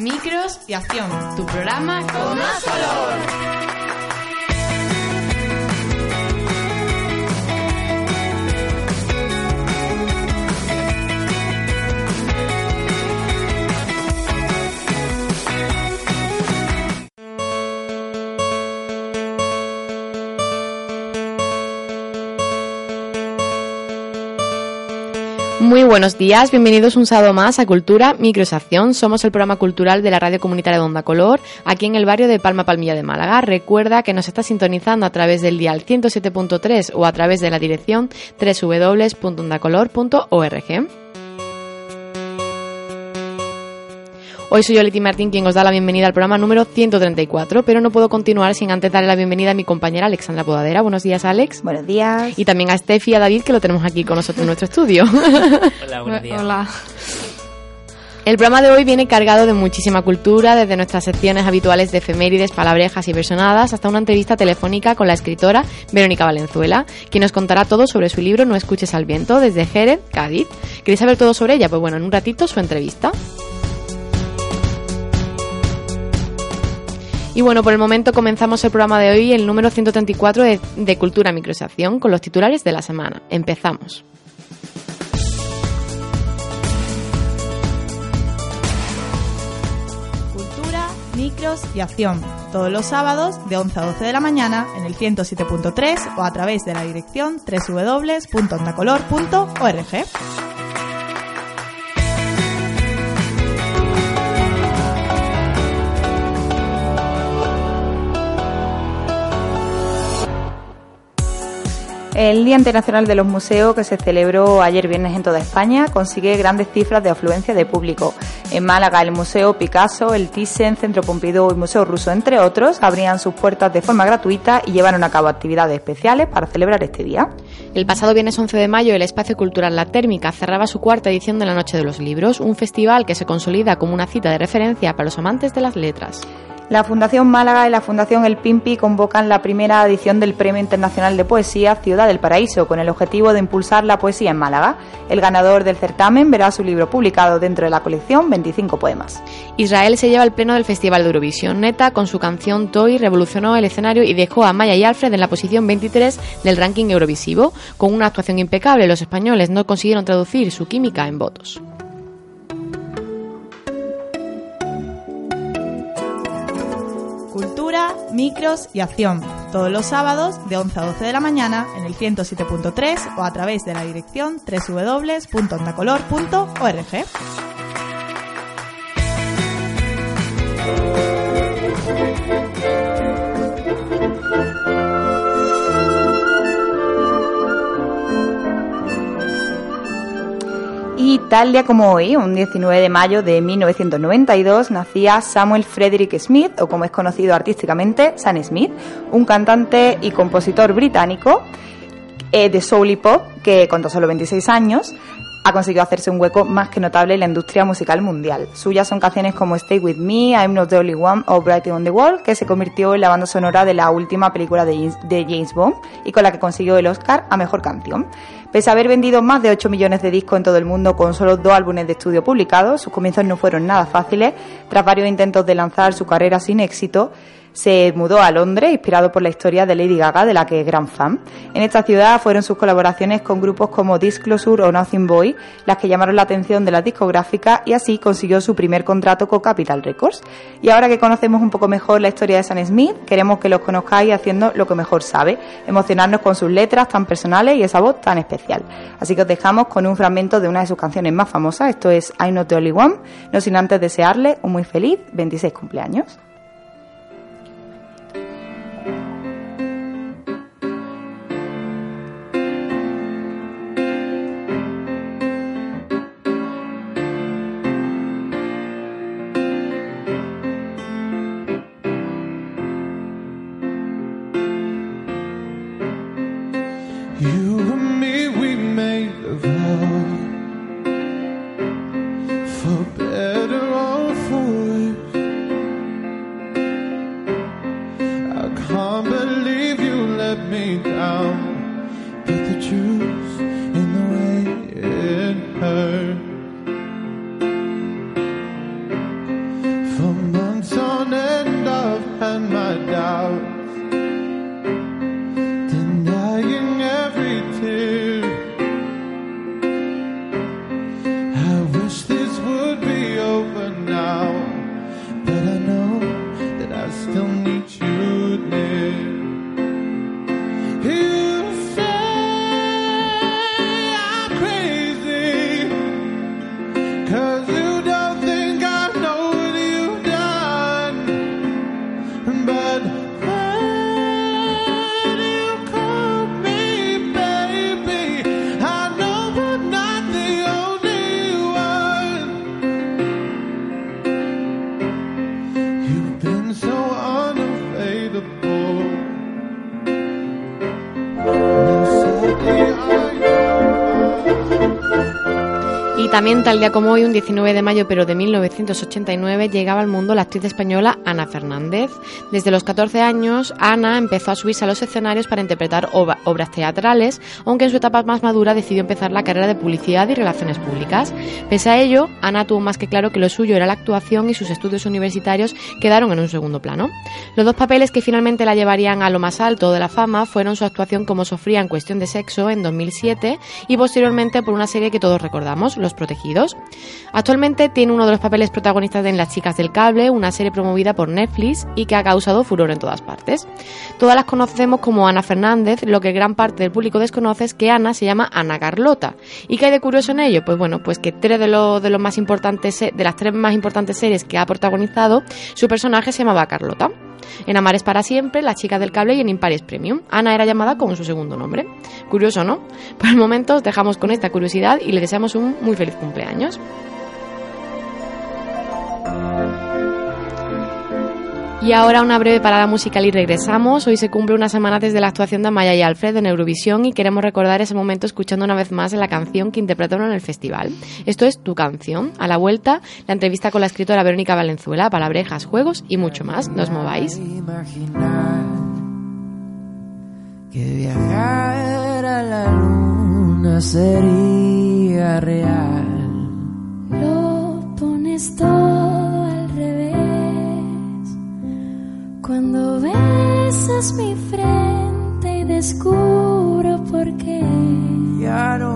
micros y acción. Tu programa con más color. Buenos días, bienvenidos un sábado más a Cultura Microsación. Somos el programa cultural de la radio comunitaria de Onda Color, aquí en el barrio de Palma Palmilla de Málaga. Recuerda que nos está sintonizando a través del dial 107.3 o a través de la dirección www.ondacolor.org. Hoy soy yo, Leti Martín, quien os da la bienvenida al programa número 134, pero no puedo continuar sin antes darle la bienvenida a mi compañera Alexandra Podadera. Buenos días, Alex. Buenos días. Y también a Steffi y a David, que lo tenemos aquí con nosotros en nuestro estudio. Hola, buenos días. Hola. El programa de hoy viene cargado de muchísima cultura, desde nuestras secciones habituales de efemérides, palabrejas y versionadas, hasta una entrevista telefónica con la escritora Verónica Valenzuela, quien nos contará todo sobre su libro No escuches al viento, desde Jerez, Cádiz. ¿Queréis saber todo sobre ella? Pues bueno, en un ratito su entrevista. Y bueno, por el momento comenzamos el programa de hoy, el número 134 de, de Cultura Microsación, con los titulares de la semana. Empezamos. Cultura, micros y acción. Todos los sábados de 11 a 12 de la mañana en el 107.3 o a través de la dirección www.ondacolor.org. El Día Internacional de los Museos, que se celebró ayer viernes en toda España, consigue grandes cifras de afluencia de público. En Málaga, el Museo Picasso, el Thyssen, Centro Pompidou y Museo Ruso, entre otros, abrían sus puertas de forma gratuita y llevaron a cabo actividades especiales para celebrar este día. El pasado viernes 11 de mayo, el Espacio Cultural La Térmica cerraba su cuarta edición de la Noche de los Libros, un festival que se consolida como una cita de referencia para los amantes de las letras. La Fundación Málaga y la Fundación El Pimpi convocan la primera edición del Premio Internacional de Poesía Ciudad del Paraíso, con el objetivo de impulsar la poesía en Málaga. El ganador del certamen verá su libro publicado dentro de la colección 25 poemas. Israel se lleva el pleno del Festival de Eurovisión. Neta, con su canción Toy, revolucionó el escenario y dejó a Maya y Alfred en la posición 23 del ranking eurovisivo. Con una actuación impecable, los españoles no consiguieron traducir su química en votos. Micros y acción. Todos los sábados de 11 a 12 de la mañana en el 107.3 o a través de la dirección www.ondacolor.org. Y tal día como hoy, un 19 de mayo de 1992, nacía Samuel Frederick Smith, o como es conocido artísticamente, Sam Smith, un cantante y compositor británico eh, de soul y pop que con solo 26 años ha conseguido hacerse un hueco más que notable en la industria musical mundial. Suyas son canciones como Stay With Me, I'm Not the Only One o Brighter on the Wall, que se convirtió en la banda sonora de la última película de James Bond y con la que consiguió el Oscar a Mejor Canción. Pese a haber vendido más de 8 millones de discos en todo el mundo con solo dos álbumes de estudio publicados, sus comienzos no fueron nada fáciles. Tras varios intentos de lanzar su carrera sin éxito, se mudó a Londres, inspirado por la historia de Lady Gaga, de la que es gran fan. En esta ciudad fueron sus colaboraciones con grupos como Disclosure o Nothing Boy las que llamaron la atención de las discográficas y así consiguió su primer contrato con Capital Records. Y ahora que conocemos un poco mejor la historia de Sam Smith, queremos que los conozcáis haciendo lo que mejor sabe, emocionarnos con sus letras tan personales y esa voz tan especial. Así que os dejamos con un fragmento de una de sus canciones más famosas, esto es I'm Not the Only One, no sin antes desearle un muy feliz 26 cumpleaños. También tal día como hoy, un 19 de mayo pero de 1989, llegaba al mundo la actriz española Ana Fernández. Desde los 14 años, Ana empezó a subirse a los escenarios para interpretar obra- obras teatrales, aunque en su etapa más madura decidió empezar la carrera de publicidad y relaciones públicas. Pese a ello, Ana tuvo más que claro que lo suyo era la actuación y sus estudios universitarios quedaron en un segundo plano. Los dos papeles que finalmente la llevarían a lo más alto de la fama fueron su actuación como Sofría en Cuestión de Sexo en 2007 y posteriormente por una serie que todos recordamos, Los Actualmente tiene uno de los papeles protagonistas en Las Chicas del Cable, una serie promovida por Netflix y que ha causado furor en todas partes. Todas las conocemos como Ana Fernández, lo que gran parte del público desconoce es que Ana se llama Ana Carlota. ¿Y qué hay de curioso en ello? Pues bueno, pues que tres de, de los más importantes, de las tres más importantes series que ha protagonizado, su personaje se llamaba Carlota. En Amares para siempre, Las chicas del cable y en Impares Premium. Ana era llamada con su segundo nombre. Curioso, ¿no? Por el momento os dejamos con esta curiosidad y le deseamos un muy feliz cumpleaños. Y ahora una breve parada musical y regresamos. Hoy se cumple una semana desde la actuación de Amaya y Alfred en Eurovisión y queremos recordar ese momento escuchando una vez más la canción que interpretaron en el festival. Esto es Tu canción. A la vuelta, la entrevista con la escritora Verónica Valenzuela, palabrejas, juegos y mucho más. No os mováis. imaginar que viajar a la luna sería real. Lo pones todo cuando besas mi frente y descubro por qué. Ya no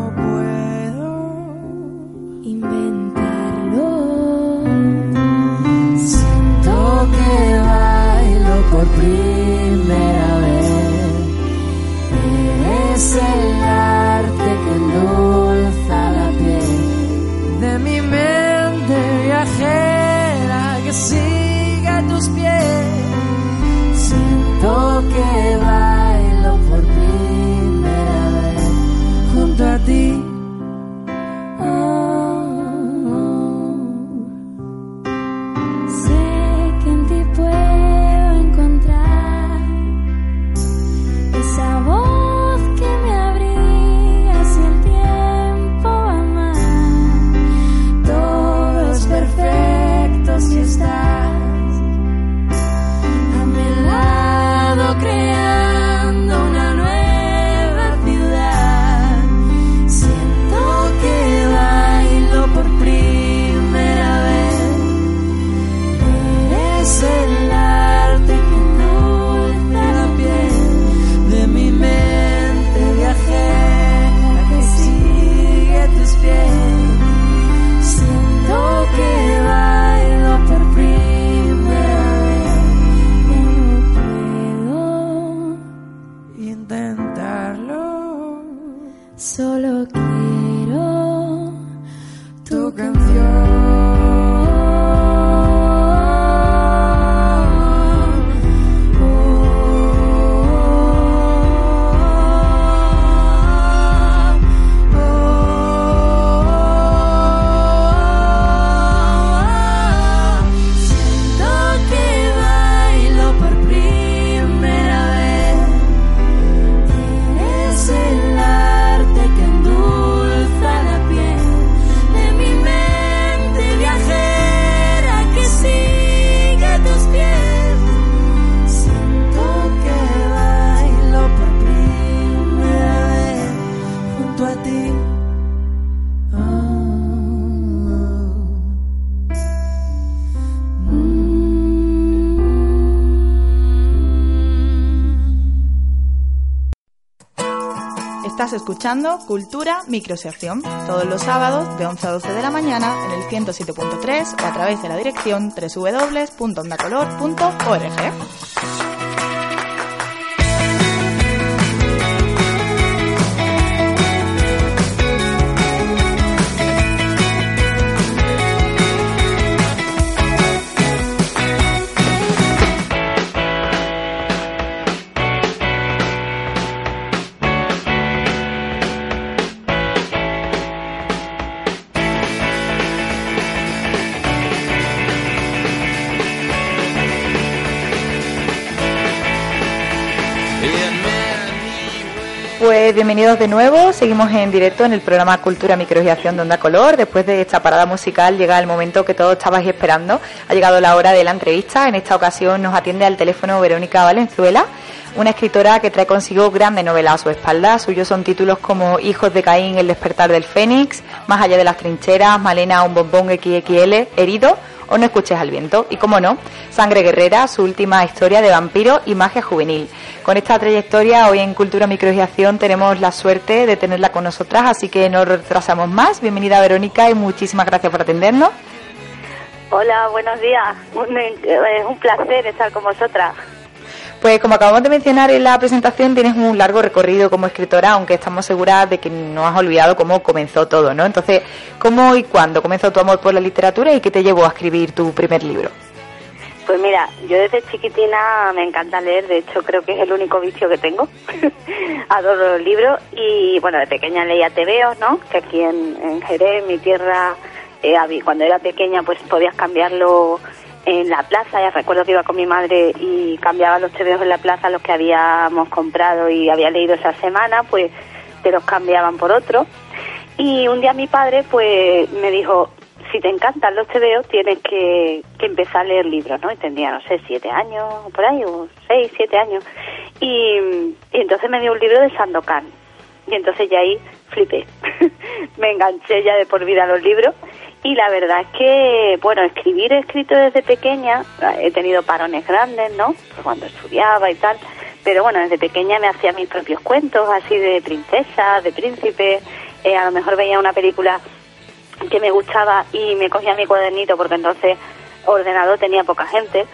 escuchando Cultura Microsección todos los sábados de 11 a 12 de la mañana en el 107.3 o a través de la dirección www.ondacolor.org. Bienvenidos de nuevo, seguimos en directo en el programa Cultura Microgiación de Onda Color. Después de esta parada musical llega el momento que todos estabais esperando. Ha llegado la hora de la entrevista. En esta ocasión nos atiende al teléfono Verónica Valenzuela, una escritora que trae consigo grandes novelas a su espalda. Suyos son títulos como Hijos de Caín, El despertar del Fénix, Más allá de las trincheras, Malena, un bombón XXL, Herido o No escuches al viento. Y como no, Sangre Guerrera, su última historia de vampiro y magia juvenil. Con esta trayectoria, hoy en Cultura Microgiación tenemos la suerte de tenerla con nosotras, así que no retrasamos más. Bienvenida Verónica y muchísimas gracias por atendernos. Hola, buenos días. Un- Es un placer estar con vosotras. Pues como acabamos de mencionar en la presentación, tienes un largo recorrido como escritora, aunque estamos seguras de que no has olvidado cómo comenzó todo, ¿no? Entonces, ¿cómo y cuándo comenzó tu amor por la literatura y qué te llevó a escribir tu primer libro? Pues mira, yo desde chiquitina me encanta leer, de hecho creo que es el único vicio que tengo. Adoro los libros y bueno, de pequeña leía tebeos, ¿no? Que aquí en, en Jerez, mi tierra, eh, cuando era pequeña pues podías cambiarlo en la plaza, ya recuerdo que iba con mi madre y cambiaba los tebeos en la plaza, los que habíamos comprado y había leído esa semana, pues te los cambiaban por otro. Y un día mi padre pues me dijo, si te encantan los tebeos tienes que, que empezar a leer libros, ¿no? Y tendría, no sé, siete años, por ahí, o seis, siete años. Y, y entonces me dio un libro de Sandokan. Y entonces ya ahí flipé. me enganché ya de por vida a los libros. Y la verdad es que, bueno, escribir he escrito desde pequeña. He tenido parones grandes, ¿no? Pues cuando estudiaba y tal. Pero bueno, desde pequeña me hacía mis propios cuentos, así de princesa, de príncipe. Eh, a lo mejor veía una película que me gustaba y me cogía mi cuadernito porque entonces ordenador tenía poca gente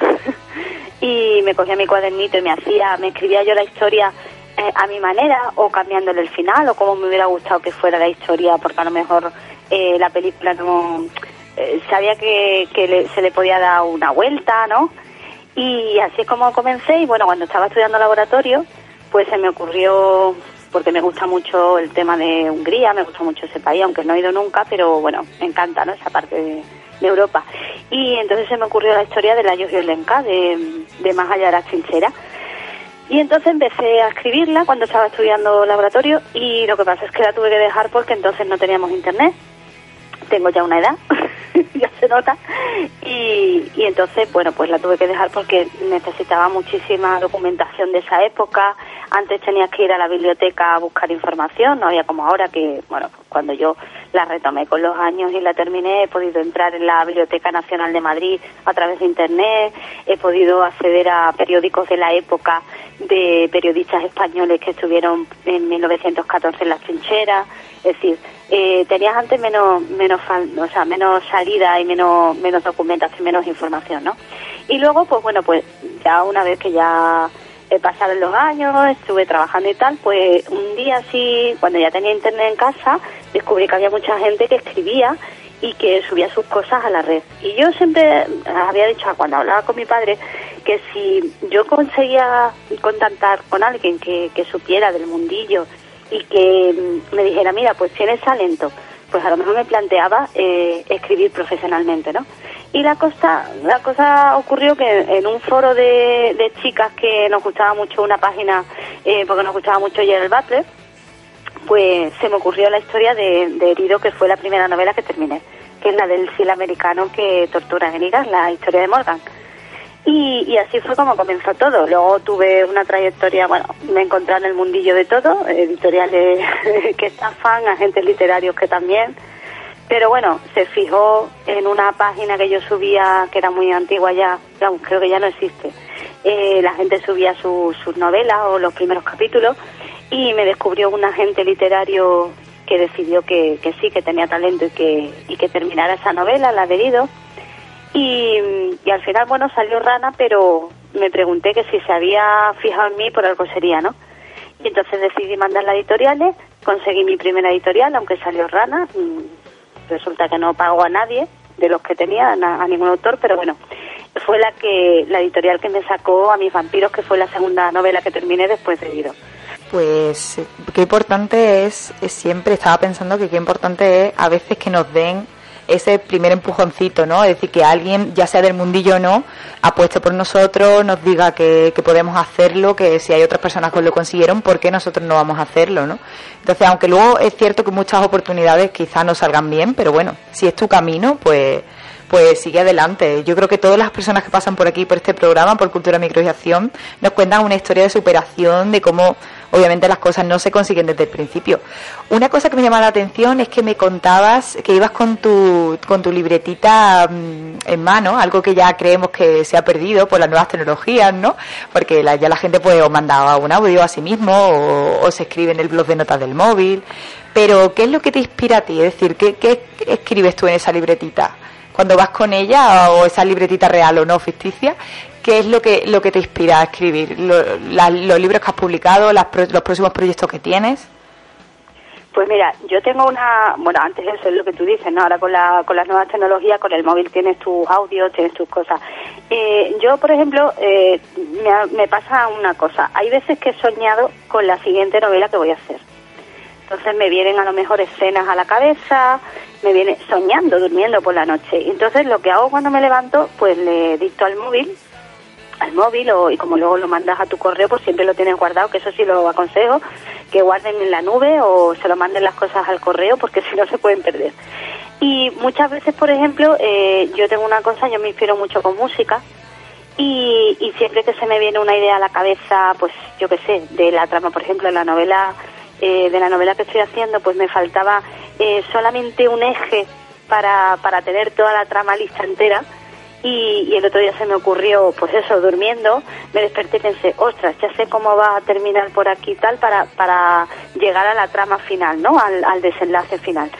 y me cogía mi cuadernito y me hacía, me escribía yo la historia eh, a mi manera o cambiándole el final o como me hubiera gustado que fuera la historia porque a lo mejor eh, la película no eh, sabía que, le- se le podía dar una vuelta, ¿no? Y así es como comencé y bueno, cuando estaba estudiando laboratorio, pues se me ocurrió, porque me gusta mucho el tema de Hungría, me gusta mucho ese país, aunque no he ido nunca, pero bueno, me encanta, ¿no? Esa parte de, Europa. Y entonces se me ocurrió la historia de la Lenka, de, de Más allá de las trincheras. Y entonces empecé a escribirla cuando estaba estudiando laboratorio y lo que pasa es que la tuve que dejar porque entonces no teníamos internet. Tengo ya una edad, ya se nota. Y, y entonces, bueno, pues la tuve que dejar porque necesitaba muchísima documentación de esa época. Antes tenías que ir a la biblioteca a buscar información, no había como ahora que, bueno, pues cuando yo la retomé con los años y la terminé, he podido entrar en la Biblioteca Nacional de Madrid a través de Internet, he podido acceder a periódicos de la época de periodistas españoles que estuvieron en 1914 en las trincheras, es decir, eh, tenías antes menos menos o sea, menos salida y menos menos documentación, menos información, ¿no? Y luego, pues bueno, pues ya una vez que ya eh, pasaron los años, estuve trabajando y tal, pues un día así, cuando ya tenía internet en casa, descubrí que había mucha gente que escribía y que subía sus cosas a la red. Y yo siempre había dicho, cuando hablaba con mi padre, que si yo conseguía contactar con alguien que, que supiera del mundillo y que mm, me dijera, mira, pues tienes talento, pues a lo mejor me planteaba eh, escribir profesionalmente, ¿no? Y la cosa, la cosa ocurrió que en un foro de, de chicas que nos gustaba mucho una página, eh, porque nos gustaba mucho Gerald Butler, pues se me ocurrió la historia de, de Herido, que fue la primera novela que terminé, que es la del sil americano que tortura en Irak, la historia de Morgan. Y, y así fue como comenzó todo. Luego tuve una trayectoria, bueno, me encontré en el mundillo de todo, editoriales que estafan, agentes literarios que también. Pero bueno, se fijó en una página que yo subía, que era muy antigua ya, creo que ya no existe. Eh, la gente subía su- sus novelas o los primeros capítulos y me descubrió un agente literario que decidió que, que sí, que tenía talento y que, y que terminara esa novela, la de Herido. Y, al final, bueno, salió rana, pero me pregunté que si se había fijado en mí por algo sería, ¿no? Y entonces decidí mandarla a editoriales, conseguí mi primera editorial, aunque salió rana. Resulta que no pago a nadie de los que tenía, a ningún autor, pero bueno, fue la que la editorial que me sacó a mis vampiros, que fue la segunda novela que terminé después de Herido. Pues qué importante es siempre, estaba pensando que qué importante es a veces que nos den ese primer empujoncito, ¿no? Es decir, que alguien, ya sea del mundillo o no, apueste por nosotros, nos diga que, que podemos hacerlo, que si hay otras personas que lo consiguieron, ¿por qué nosotros no vamos a hacerlo, ¿no? Entonces, aunque luego es cierto que muchas oportunidades quizás no salgan bien, pero bueno, si es tu camino, pues pues sigue adelante. Yo creo que todas las personas que pasan por aquí, por este programa, por Cultura Microación, nos cuentan una historia de superación, de cómo obviamente las cosas no se consiguen desde el principio. Una cosa que me llama la atención es que me contabas que ibas con tu, con tu libretita mm, en mano, algo que ya creemos que se ha perdido por las nuevas tecnologías, ¿no? Porque ya la gente pues o manda un audio a sí mismo o, o se escribe en el blog de notas del móvil. Pero, ¿qué es lo que te inspira a ti? Es decir, ¿qué, qué escribes tú en esa libretita? Cuando vas con ella o esa libretita real o no ficticia, ¿qué es lo que, lo que te inspira a escribir? Lo- ¿Los libros que has publicado, las los próximos proyectos que tienes? Pues mira, yo tengo una, bueno, antes eso es lo que tú dices, ¿no? Ahora con, la, con las nuevas tecnologías, con el móvil tienes tus audios, tienes tus cosas. Eh, yo, por ejemplo, eh, me, me pasa una cosa. Hay veces que he soñado con la siguiente novela que voy a hacer. Entonces me vienen a lo mejor escenas a la cabeza, me viene soñando, durmiendo por la noche. Entonces lo que hago cuando me levanto, pues le dicto al móvil, al móvil o, y como luego lo mandas a tu correo, pues siempre lo tienes guardado, que eso sí lo aconsejo, que guarden en la nube o se lo manden las cosas al correo porque si no se pueden perder. Y muchas veces, por ejemplo, eh, yo tengo una cosa, yo me inspiro mucho con música y, y siempre que se me viene una idea a la cabeza, pues yo qué sé, de la trama, por ejemplo, en la novela, eh, de la novela que estoy haciendo, pues me faltaba eh, solamente un eje para, para tener toda la trama lista entera. Y, y el otro día se me ocurrió, pues eso, durmiendo, me desperté y pensé, ostras, ya sé cómo va a terminar por aquí tal para, para llegar a la trama final, ¿no? Al, al desenlace final.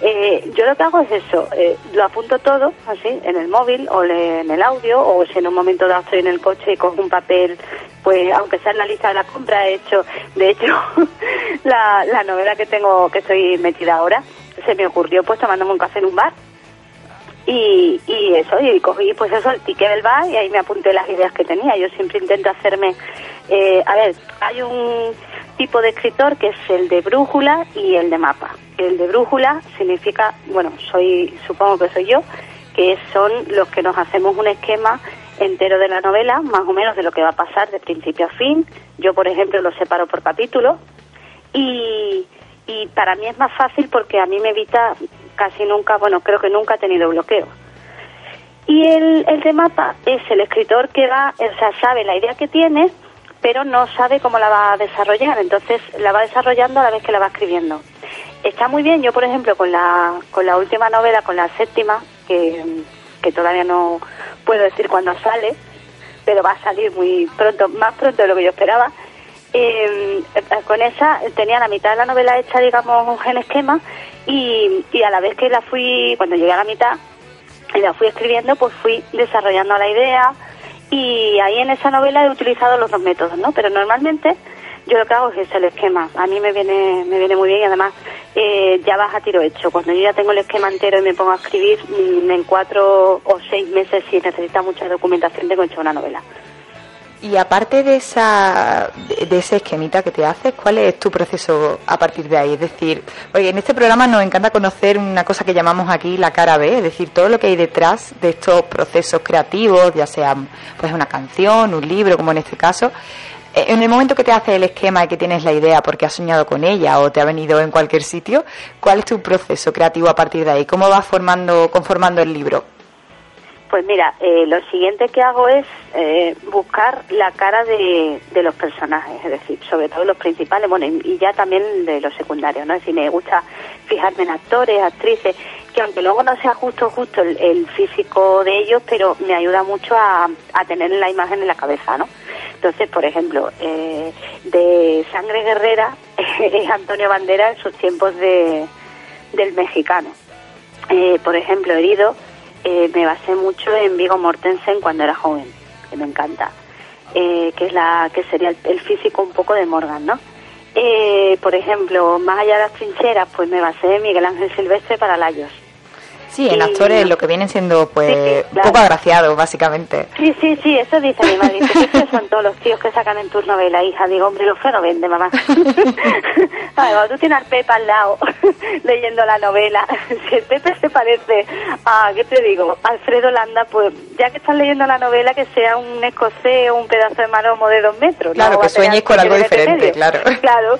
Eh, yo lo que hago es eso, eh, lo apunto todo así en el móvil o le- en el audio o si en un momento dado estoy en el coche y cojo un papel, pues aunque sea en la lista de la compra, he hecho, de hecho, la, la novela que tengo, que estoy metida ahora, se me ocurrió pues tomándome un café en un bar y, y eso, y cogí pues eso, el ticket del bar y ahí me apunté las ideas que tenía. Yo siempre intento hacerme, eh, a ver, hay un tipo de escritor que es el de brújula y el de mapa. El de brújula significa, bueno, soy, supongo que soy yo, que son los que nos hacemos un esquema entero de la novela, más o menos de lo que va a pasar de principio a fin. Yo, por ejemplo, lo separo por capítulos y, y para mí es más fácil porque a mí me evita casi nunca, bueno, creo que nunca he tenido bloqueo. Y el, el de es el escritor que va, o sea, sabe la idea que tiene, pero no sabe cómo la va a desarrollar, entonces la va desarrollando a la vez que la va escribiendo. Está muy bien, yo por ejemplo con la, con la última novela, con la séptima, que, que todavía no puedo decir cuándo sale, pero va a salir muy pronto, más pronto de lo que yo esperaba. Eh, con esa tenía la mitad de la novela hecha, digamos, en esquema y, y a la vez que la fui, cuando llegué a la mitad y la fui escribiendo, pues fui desarrollando la idea y ahí en esa novela he utilizado los dos métodos, ¿no? Pero normalmente yo lo que hago es el esquema. A mí me viene, me viene muy bien y además eh, ya vas a tiro hecho. Cuando yo ya tengo el esquema entero y me pongo a escribir, mm, en cuatro o seis meses, si necesita mucha documentación, tengo hecho una novela. Y aparte de esa de, ese esquemita que te haces, ¿cuál es tu proceso a partir de ahí? Es decir, porque en este programa nos encanta conocer una cosa que llamamos aquí la cara B, es decir, todo lo que hay detrás de estos procesos creativos, ya sea pues una canción, un libro, como en este caso. Eh, En el momento que te haces el esquema y que tienes la idea porque has soñado con ella o te ha venido en cualquier sitio, ¿cuál es tu proceso creativo a partir de ahí? ¿Cómo vas formando, conformando el libro? Pues mira, eh, lo siguiente que hago es eh, buscar la cara de, de los personajes, es decir, sobre todo los principales, bueno, y, ya también de los secundarios, ¿no? Es decir, me gusta fijarme en actores, actrices, que aunque luego no sea justo, justo el, el físico de ellos, pero me ayuda mucho a, a tener la imagen en la cabeza, ¿no? Entonces, por ejemplo, eh, de Sangre Guerrera es Antonio Bandera en sus tiempos de, del mexicano. Eh, por ejemplo, Herido, eh, me basé mucho en Vigo Mortensen cuando era joven, que me encanta, eh, que es la que sería el, el físico un poco de Morgan, ¿no? Eh, por ejemplo, más allá de las trincheras, pues me basé en Miguel Ángel Silvestre para Layos. Sí, en Y- actores lo que vienen siendo pues Sí, un claro. poco agraciados, básicamente. Sí, sí, sí, eso dice mi madre. Dice que son todos los tíos que sacan en tus novelas, hija. Digo, hombre, lo feo no vende, mamá. Ay, cuando tú tienes al Pepe al lado leyendo la novela, si el Pepe se parece a, ¿qué te digo? Alfredo Landa, pues ya que estás leyendo la novela, que sea un escocés o un pedazo de maromo de dos metros. Claro, ¿no? que sueñes con algo diferente, claro. Claro,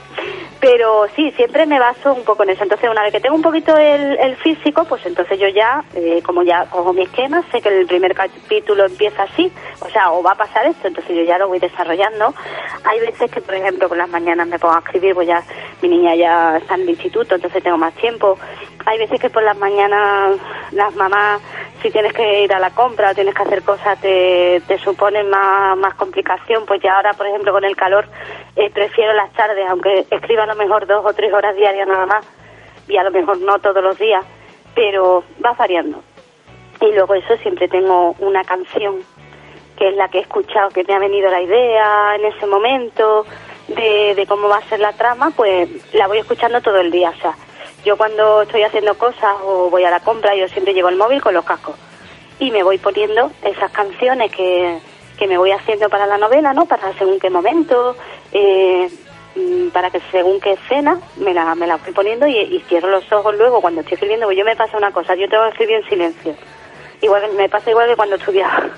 pero sí, siempre me baso un poco en eso. Entonces, una vez que tengo un poquito el, el físico, pues entonces yo ya, eh, como ya cojo mi esquema, sé que el primer capítulo empieza así, o sea, o va a pasar esto, entonces yo ya lo voy desarrollando. Hay veces que, por ejemplo, por las mañanas me pongo a escribir, pues ya mi niña ya está en el instituto, entonces tengo más tiempo. Hay veces que por las mañanas las mamás, si tienes que ir a la compra o tienes que hacer cosas, te, suponen más, más complicación, pues ya ahora, por ejemplo, con el calor, eh, prefiero las tardes, aunque escriba a lo mejor dos o tres horas diarias nada más, y a lo mejor no todos los días, pero va variando. Y luego eso siempre tengo una canción que es la que he escuchado, que me ha venido la idea en ese momento de, de cómo va a ser la trama, pues la voy escuchando todo el día. O sea, yo cuando estoy haciendo cosas o voy a la compra, yo siempre llevo el móvil con los cascos y me voy poniendo esas canciones que, que me voy haciendo para la novela, ¿no? Para según qué momento, eh, para que según qué escena me la, me la voy poniendo y, cierro los ojos luego cuando estoy escribiendo, pues yo me pasa una cosa, yo tengo que escribir en silencio. Igual me pasa igual que cuando estudiaba.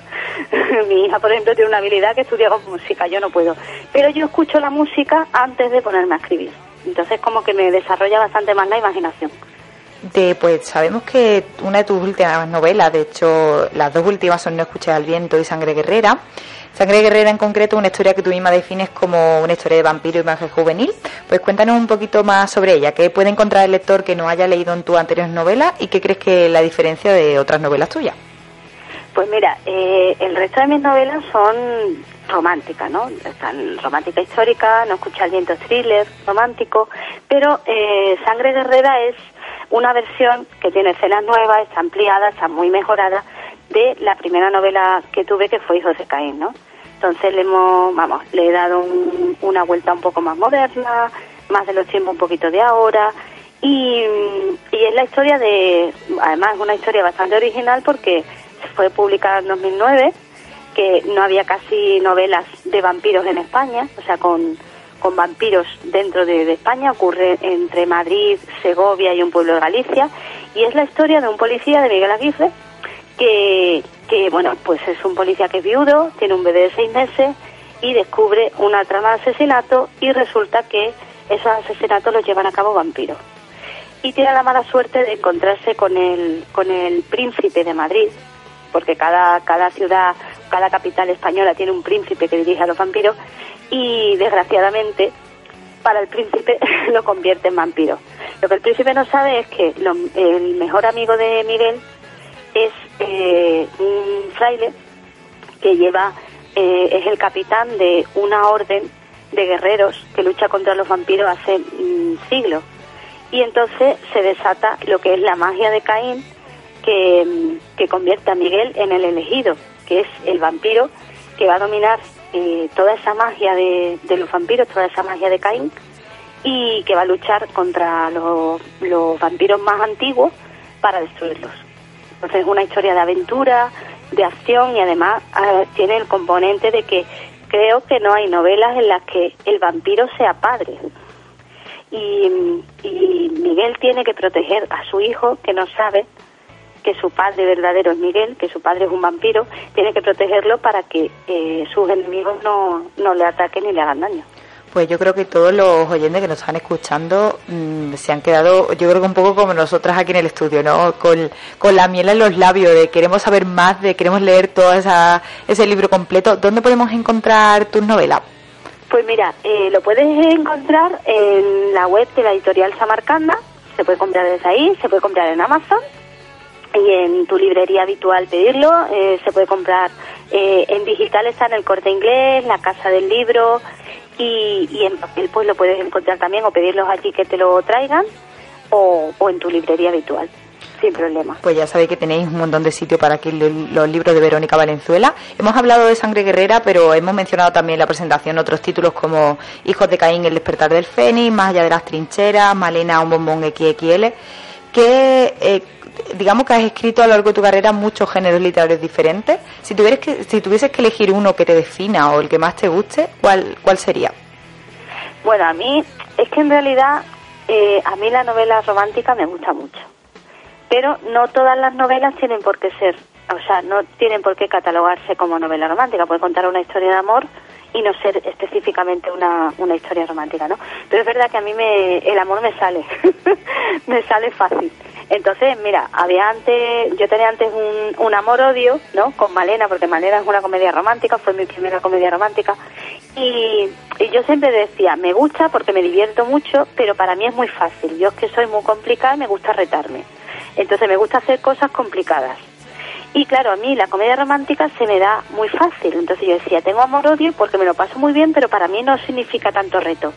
Mi hija, por ejemplo, tiene una habilidad que estudia con música, yo no puedo. Pero yo escucho la música antes de ponerme a escribir. Entonces como que me desarrolla bastante más la imaginación. De, pues sabemos que una de tus últimas novelas, de hecho las dos últimas son No escuches al viento y Sangre Guerrera. Sangre Guerrera en concreto, una historia que tú misma defines como una historia de vampiro y magia juvenil. Pues cuéntanos un poquito más sobre ella. ¿Qué puede encontrar el lector que no haya leído en tus anteriores novelas y qué crees que es la diferencia de otras novelas tuyas? Pues mira, eh, el resto de mis novelas son románticas, ¿no? Están romántica histórica, No escucha el viento thriller, romántico, pero eh, Sangre Guerrera es una versión que tiene escenas nuevas, está ampliada, está muy mejorada de la primera novela que tuve que fue Hijos de Caín, ¿no? Entonces le hemos, vamos, le he dado un- una vuelta un poco más moderna, más de los tiempos un poquito de ahora y, y es la historia de, además es una historia bastante original porque fue publicada en 2009, que no había casi novelas de vampiros en España, o sea, con, con vampiros dentro de, de España, ocurre entre Madrid, Segovia y un pueblo de Galicia, y es la historia de un policía de Miguel Aguirre, que, bueno, pues es un policía que es viudo, tiene un bebé de seis meses y descubre una trama de asesinato y resulta que esos asesinatos los llevan a cabo vampiros y tiene la mala suerte de encontrarse con el, con el príncipe de Madrid, porque cada, cada ciudad, cada capital española tiene un príncipe que dirige a los vampiros, y desgraciadamente para el príncipe lo convierte en vampiro. Lo que el príncipe no sabe es que lo- el mejor amigo de Miguel es eh, un fraile que lleva, eh, es el capitán de una orden de guerreros que lucha contra los vampiros hace mm, siglos. Y entonces se desata lo que es la magia de Caín que, mm, que convierte a Miguel en el elegido, que es el vampiro que va a dominar eh, toda esa magia de, los vampiros, toda esa magia de Caín, y que va a luchar contra los vampiros más antiguos para destruirlos. Entonces es una historia de aventura, de acción y además eh, tiene el componente de que creo que no hay novelas en las que el vampiro sea padre. Y, y Miguel tiene que proteger a su hijo que no sabe que su padre verdadero es Miguel, que su padre es un vampiro, tiene que protegerlo para que eh, sus enemigos no, no le ataquen ni le hagan daño. Pues yo creo que todos los oyentes que nos están escuchando mm, se han quedado, yo creo que un poco como nosotras aquí en el estudio, ¿no? Con, con la miel en los labios, de queremos saber más, de queremos leer todo esa, ese libro completo. ¿Dónde podemos encontrar tus novelas? Pues mira, eh, lo puedes encontrar en la web de la editorial Samarcanda, se puede comprar desde ahí, se puede comprar en Amazon y en tu librería habitual pedirlo, eh, se puede comprar eh, en digital está en el Corte Inglés, la Casa del Libro y, y en papel pues lo puedes encontrar también o pedirlos allí que te lo traigan o, o en tu librería habitual, sin problema. Pues ya sabéis que tenéis un montón de sitio para lo- los libros de Verónica Valenzuela. Hemos hablado de Sangre Guerrera, pero hemos mencionado también en la presentación otros títulos como Hijos de Caín, El despertar del Fénix, Más allá de las trincheras, Malena, un bombón XXL, que eh, digamos que has escrito a lo largo de tu carrera muchos géneros literarios diferentes. Si tuvieras que, si tuvieses que elegir uno que te defina o el que más te guste, ¿cuál, cuál sería? Bueno, a mí es que en realidad eh, a mí la novela romántica me gusta mucho. Pero no todas las novelas tienen por qué ser, o sea, no tienen por qué catalogarse como novela romántica. Puede contar una historia de amor y no ser específicamente una, una historia romántica, ¿no? Pero es verdad que a mí me, el amor me sale, me sale fácil. Entonces, mira, había antes, yo tenía antes un, un amor-odio, ¿no? Con Malena, porque Malena es una comedia romántica, fue mi primera comedia romántica. Y, y yo siempre decía, me gusta porque me divierto mucho, pero para mí es muy fácil. Yo es que soy muy complicada y me gusta retarme. Entonces me gusta hacer cosas complicadas. Y claro, a mí la comedia romántica se me da muy fácil. Entonces yo decía, tengo amor-odio porque me lo paso muy bien, pero para mí no significa tanto reto.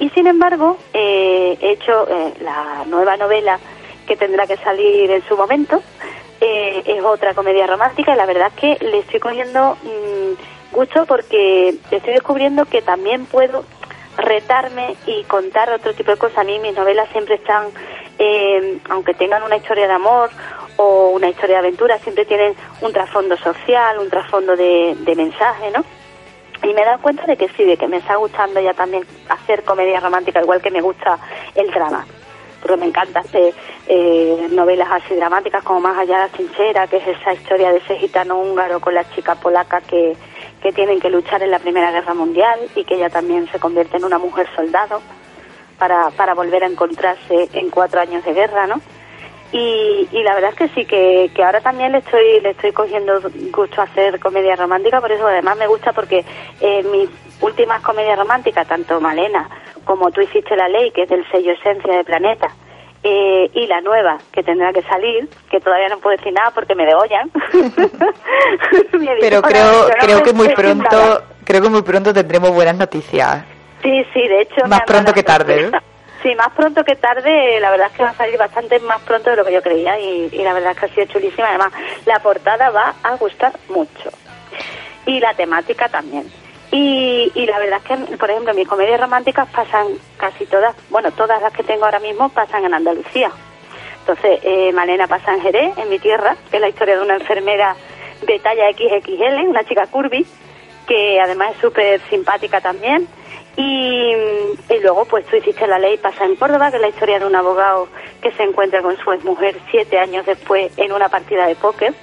Y sin embargo, eh, he hecho eh, la nueva novela que tendrá que salir en su momento. Eh, es otra comedia romántica y la verdad es que le estoy cogiendo mm, gusto porque estoy descubriendo que también puedo retarme y contar otro tipo de cosas. A mí mis novelas siempre están, eh, aunque tengan una historia de amor o una historia de aventura, siempre tienen un trasfondo social, un trasfondo de, mensaje, ¿no? Y me he dado cuenta de que sí, de que me está gustando ya también hacer comedia romántica, igual que me gusta el drama. Porque me encanta hacer eh, novelas así dramáticas como Más allá de la trinchera, que es esa historia de ese gitano húngaro con la chica polaca que, que tienen que luchar en la Primera Guerra Mundial y que ella también se convierte en una mujer soldado para, para volver a encontrarse en cuatro años de guerra, ¿no? Y, y la verdad es que sí, que, que ahora también le estoy, le estoy cogiendo gusto a hacer comedia romántica, por eso además me gusta porque eh, mis últimas comedias románticas, tanto Malena como Tú hiciste la ley, que es del sello Esencia de Planeta, eh, y la nueva que tendrá que salir, que todavía no puedo decir nada porque me degollan. Pero creo, ha dicho, "No creo que muy decir nada". pronto, creo que muy pronto tendremos buenas noticias. Sí, sí, de hecho. Más pronto que tarde, sorpresa. Sí, más pronto que tarde, la verdad es que va a salir bastante más pronto de lo que yo creía y, la verdad es que ha sido chulísima. Además, la portada va a gustar mucho y la temática también. Y, y la verdad es que, por ejemplo, mis comedias románticas pasan casi todas, bueno, todas las que tengo ahora mismo pasan en Andalucía. Entonces, eh, Malena pasa en Jerez, en mi tierra, que es la historia de una enfermera de talla XXL, una chica curvy, que además es súper simpática también. Y, luego, pues tú hiciste la ley, pasa en Córdoba, que es la historia de un abogado que se encuentra con su exmujer siete años después en una partida de póker.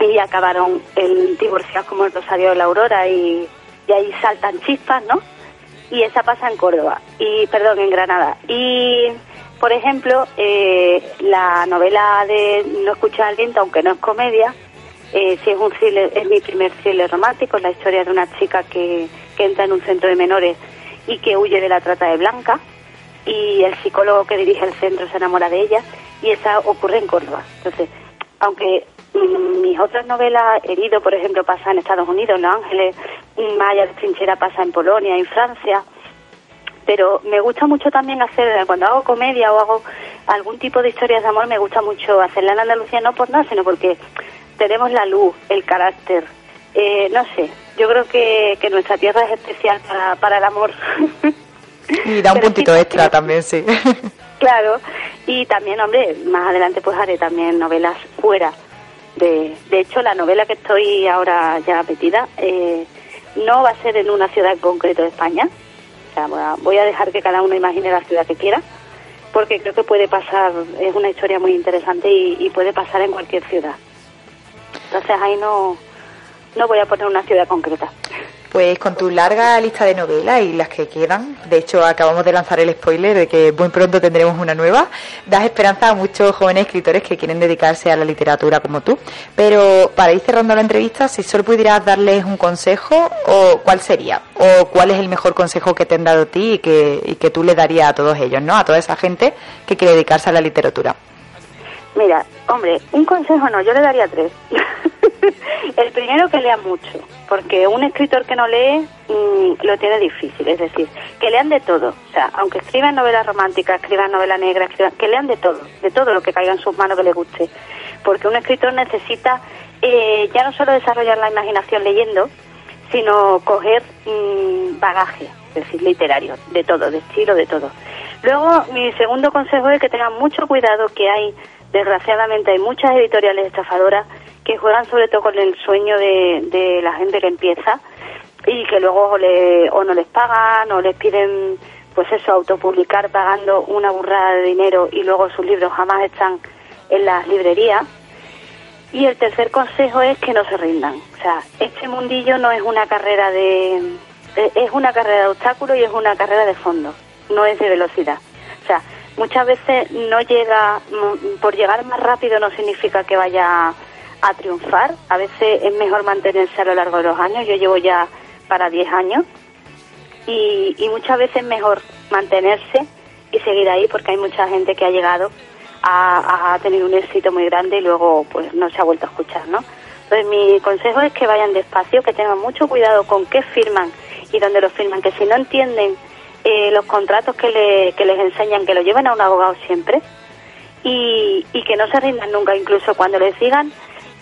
Y acabaron el divorciados como el Rosario de la Aurora y, y ahí saltan chispas, ¿no? Y esa pasa en Córdoba, y perdón, en Granada. Y, por ejemplo, eh, la novela de No escuchar al viento, aunque no es comedia, eh, sí es un thriller, es mi primer thriller romántico, es la historia de una chica que, que entra en un centro de menores y que huye de la trata de Blanca y el psicólogo que dirige el centro se enamora de ella y esa ocurre en Córdoba. Entonces, aunque mm, mis otras novelas, Herido, por ejemplo, pasa en Estados Unidos, en Los Ángeles, mm, Maya de Trinchera pasa en Polonia, en Francia, pero me gusta mucho también hacer, cuando hago comedia o hago algún tipo de historias de amor, me gusta mucho hacerla en Andalucía, no por nada, sino porque tenemos la luz, el carácter, eh, no sé, yo creo que, que nuestra tierra es especial para, para el amor. Y da un Pero puntito sí, extra sí. también, sí. Claro, y también, hombre, más adelante pues haré también novelas fuera. De, de hecho, la novela que estoy ahora ya metida eh, no va a ser en una ciudad en concreto de España. O sea, voy a, voy a dejar que cada uno imagine la ciudad que quiera, porque creo que puede pasar, es una historia muy interesante y, y puede pasar en cualquier ciudad. Entonces ahí no, no voy a poner una ciudad concreta. Pues con tu larga lista de novelas y las que quedan, de hecho acabamos de lanzar el spoiler de que muy pronto tendremos una nueva, das esperanza a muchos jóvenes escritores que quieren dedicarse a la literatura como tú. Pero para ir cerrando la entrevista, si solo pudieras darles un consejo, o ¿cuál sería? ¿O cuál es el mejor consejo que te han dado a ti y que, y que tú le darías a todos ellos, ¿no? A toda esa gente que quiere dedicarse a la literatura. Mira, hombre, un consejo no, yo le daría tres. el primero que lean mucho, porque un escritor que no lee mm, lo tiene difícil, es decir, que lean de todo, o sea, aunque escriban novelas románticas, escriban novela negra, escriban, que lean de todo, de todo lo que caiga en sus manos que les guste, porque un escritor necesita eh, ya no solo desarrollar la imaginación leyendo, sino coger mm, bagaje, es decir, literario, de todo, de estilo, de todo. Luego, mi segundo consejo es que tengan mucho cuidado que hay, desgraciadamente, hay muchas editoriales estafadoras que juegan sobre todo con el sueño de, de la gente que empieza y que luego o, le- o no les pagan o les piden pues eso, autopublicar pagando una burrada de dinero y luego sus libros jamás están en las librerías. Y el tercer consejo es que no se rindan. O sea, este mundillo no es una carrera de, es una carrera de obstáculos y es una carrera de fondo, no es de velocidad. O sea, muchas veces no llega, por llegar más rápido no significa que vaya a triunfar. A veces es mejor mantenerse a lo largo de los años. Yo llevo ya para 10 años y, y muchas veces es mejor mantenerse y seguir ahí porque hay mucha gente que ha llegado a, a tener un éxito muy grande y luego pues no se ha vuelto a escuchar, ¿no? Entonces mi consejo es que vayan despacio, que tengan mucho cuidado con qué firman y dónde lo firman, que si no entienden eh, los contratos que, le- que les enseñan, que lo lleven a un abogado siempre y, y que no se rindan nunca, incluso cuando les digan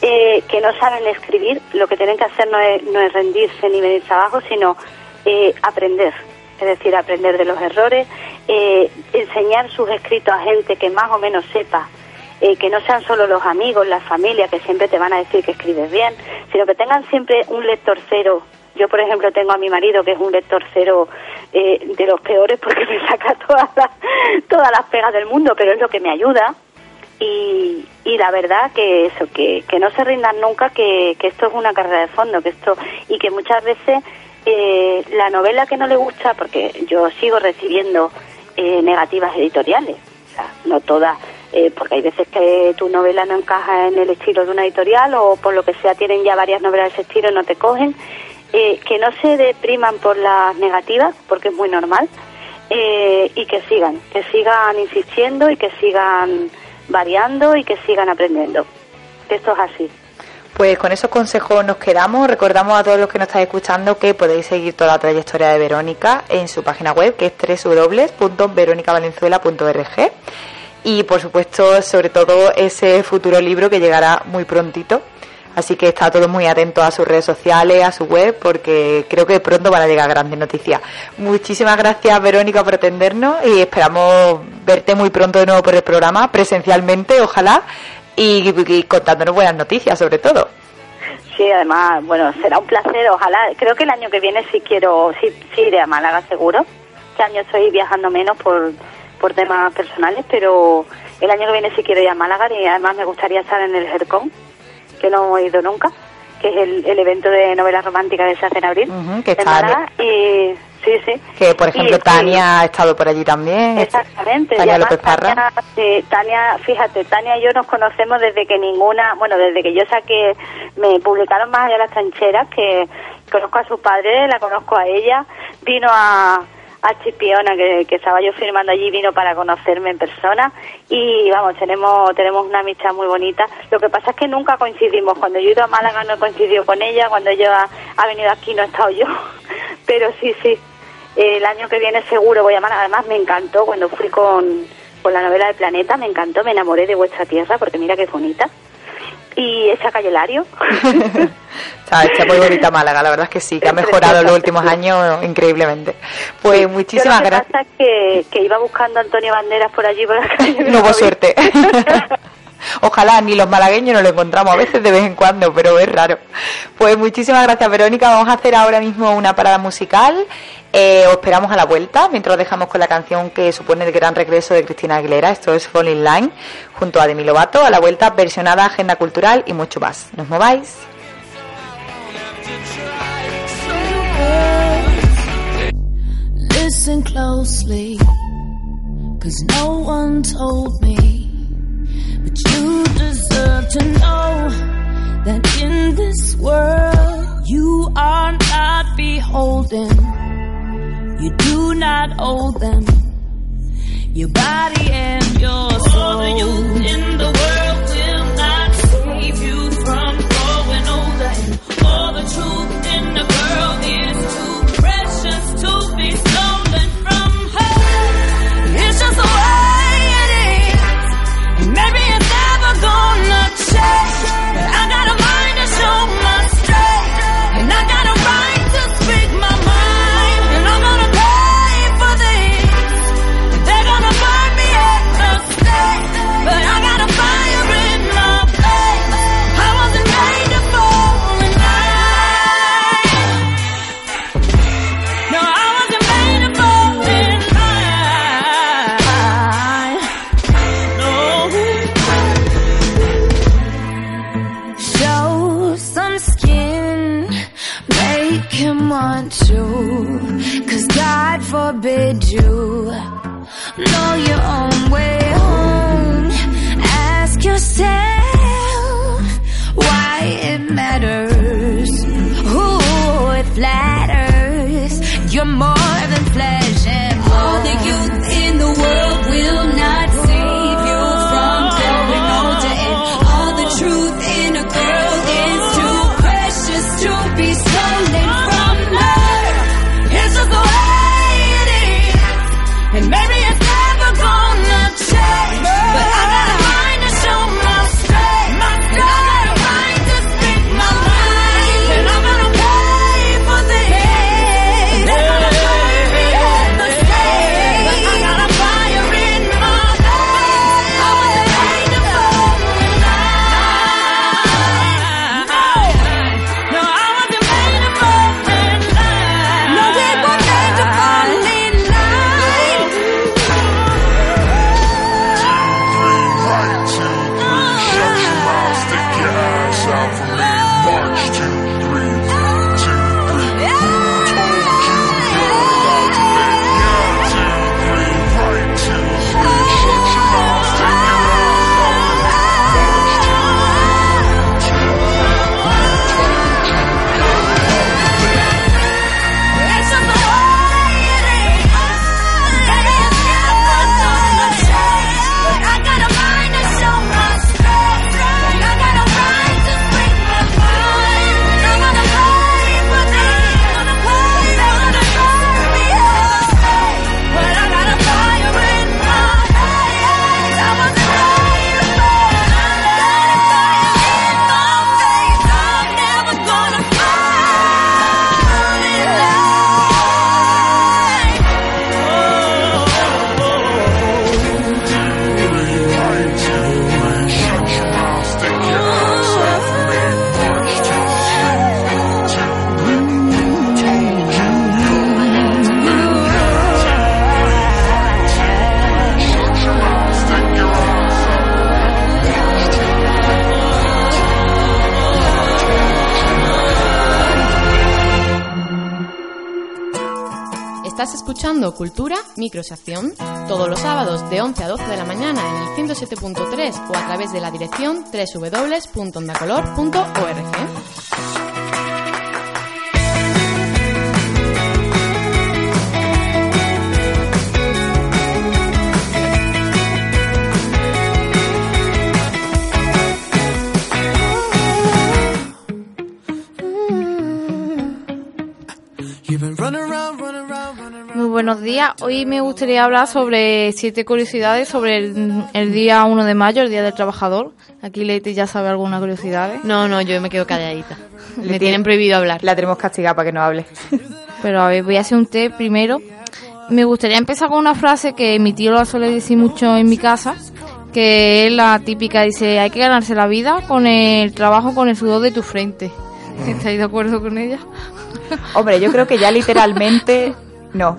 eh, que no saben escribir, lo que tienen que hacer no es, no es rendirse ni venirse abajo, sino eh, aprender, es decir, aprender de los errores, eh, enseñar sus escritos a gente que más o menos sepa, eh, que no sean solo los amigos, la familia, que siempre te van a decir que escribes bien, sino que tengan siempre un lector cero. Yo, por ejemplo, tengo a mi marido que es un lector cero eh, de los peores porque me saca todas las, todas las pegas del mundo, pero es lo que me ayuda. Y, y la verdad que eso que, que no se rindan nunca que, que esto es una carrera de fondo que esto y que muchas veces eh, la novela que no le gusta porque yo sigo recibiendo eh, negativas editoriales. O sea no todas eh, porque hay veces que tu novela no encaja en el estilo de una editorial o por lo que sea tienen ya varias novelas de ese estilo y no te cogen eh, que no se depriman por las negativas porque es muy normal eh, y que sigan, que sigan insistiendo y que sigan variando y que sigan aprendiendo. Que esto es así. Pues con esos consejos nos quedamos. Recordamos a todos los que nos estáis escuchando que podéis seguir toda la trayectoria de Verónica en su página web, que es www.veronicavalenzuela.org. Y por supuesto, sobre todo, ese futuro libro que llegará muy prontito. Así que está todo muy atento a sus redes sociales, a su web, porque creo que pronto van a llegar grandes noticias. Muchísimas gracias, Verónica, por atendernos y esperamos verte muy pronto de nuevo por el programa, presencialmente, ojalá, y, contándonos buenas noticias, sobre todo. Sí, además, bueno, será un placer, ojalá. Creo que el año que viene sí quiero, sí, sí iré a Málaga seguro. Este año estoy viajando menos por, por temas personales, pero el año que viene sí quiero ir a Málaga y además me gustaría estar en el GERCON, que no he ido nunca, que es el, el evento de novela romántica que se hace en abril. Ujú, que está. Y sí, sí. Que, por ejemplo, Y- Tania ha estado por allí también. Exactamente. y Tania además López Parra. Tania, sí, Tania, fíjate, Tania y yo nos conocemos desde que ninguna, bueno, desde que yo saqué, me publicaron más allá de las trincheras, que conozco a su padre, la conozco a ella, vino a, a Chipiona, que, estaba yo firmando allí, vino para conocerme en persona y vamos, tenemos tenemos una amistad muy bonita. Lo que pasa es que nunca coincidimos. Cuando yo he ido a Málaga no he coincidido con ella, cuando ella ha, venido aquí no he estado yo, pero sí, sí. El año que viene seguro voy a Málaga. Además me encantó cuando fui con, con la novela del planeta, me encantó, me enamoré de vuestra tierra porque mira que bonita. Y esa calle Lario. Está, está muy bonita Málaga, la verdad es que sí, que ha mejorado en los últimos años increíblemente. Pues muchísimas lo que gracias. pasa es que, que iba buscando a Antonio Banderas por allí por la calle. No hubo suerte. Ojalá ni los malagueños nos lo encontramos a veces de vez en cuando, pero es raro. Pues muchísimas gracias, Verónica. Vamos a hacer ahora mismo una parada musical. Eh, os esperamos a la vuelta mientras os dejamos con la canción que supone el gran regreso de Cristina Aguilera. Esto es Fall in Line junto a Demi Lovato. A la vuelta, versionada agenda cultural y mucho más. ¿Nos mováis? Listen closely, cause no one told me. But you deserve to know that in this world you are not beholden. You do not owe them your body and your soul. All the youth in the world Cultura Microsección todos los sábados de 11 a 12 de la mañana en el 107.3 o a través de la dirección www.ondacolor.org. buenos días. Hoy me gustaría hablar sobre siete curiosidades sobre el, el día 1 de mayo, el Día del Trabajador. Aquí Leti ya sabe algunas curiosidades. No, no, yo me quedo calladita. Me Le tienen prohibido hablar. La tenemos castigada para que no hable. Pero a ver, voy a hacer un té primero. Me gustaría empezar con una frase que mi tío lo suele decir mucho en mi casa, que es la típica, dice, hay que ganarse la vida con el trabajo, con el sudor de tu frente. ¿Estáis de acuerdo con ella? Hombre, yo creo que ya literalmente no,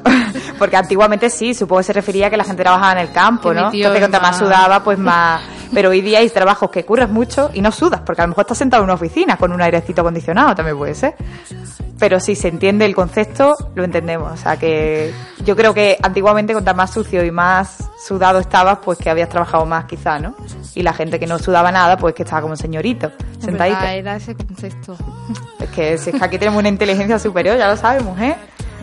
porque antiguamente sí, supongo que se refería a que la gente trabajaba en el campo, ¿no? Entonces, es cuanto más sudaba, pues más... Pero hoy día hay trabajos que curras mucho y no sudas, porque a lo mejor estás sentado en una oficina con un airecito acondicionado, también puede ser. Pero si se entiende el concepto, lo entendemos. O sea que yo creo que antiguamente cuanto más sucio y más sudado estabas, pues que habías trabajado más quizá, ¿no? Y la gente que no sudaba nada, pues que estaba como señorito, En sentadito. era ese concepto. Es que, si es que aquí tenemos una inteligencia superior, ya lo sabemos, ¿eh?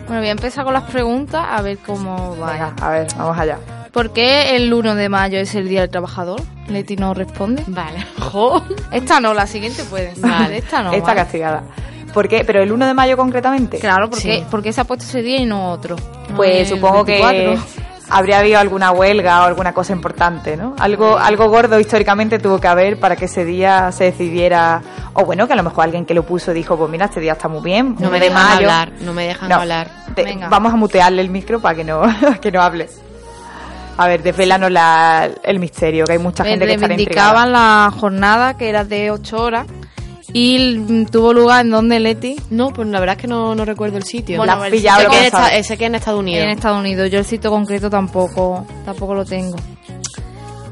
Bueno, voy a empezar con las preguntas a ver cómo va. Venga, a ver, vamos allá. ¿Por qué el 1 de mayo es el Día del Trabajador? Leti no responde. Vale. Jo. Esta no, la siguiente puede. Vale. Esta no. Está ¿vale? castigada. ¿Por qué? ¿Pero el 1 de mayo concretamente? Claro, porque, Sí. porque se ha puesto ese día y no otro. No Pues el supongo 24. que habría habido alguna huelga o alguna cosa importante, ¿no? Algo, algo gordo históricamente tuvo que haber para que ese día se decidiera, o bueno, que a lo mejor alguien que lo puso dijo, pues mira, este día está muy bien, No 1 me de dejan mayo. hablar, no me dejan No, hablar. te- Venga. vamos a mutearle el micro para que no, que no hable. A ver, desvelanos la, el misterio, que hay mucha gente que está reivindicaban la jornada que era de 8 horas y tuvo lugar en donde Leti No, pues la verdad es que no, no recuerdo el sitio. Bueno, La- has pillado sé, que en no esta- sabes. sé que en Estados Unidos. en Estados Unidos. Yo el sitio concreto tampoco tampoco lo tengo.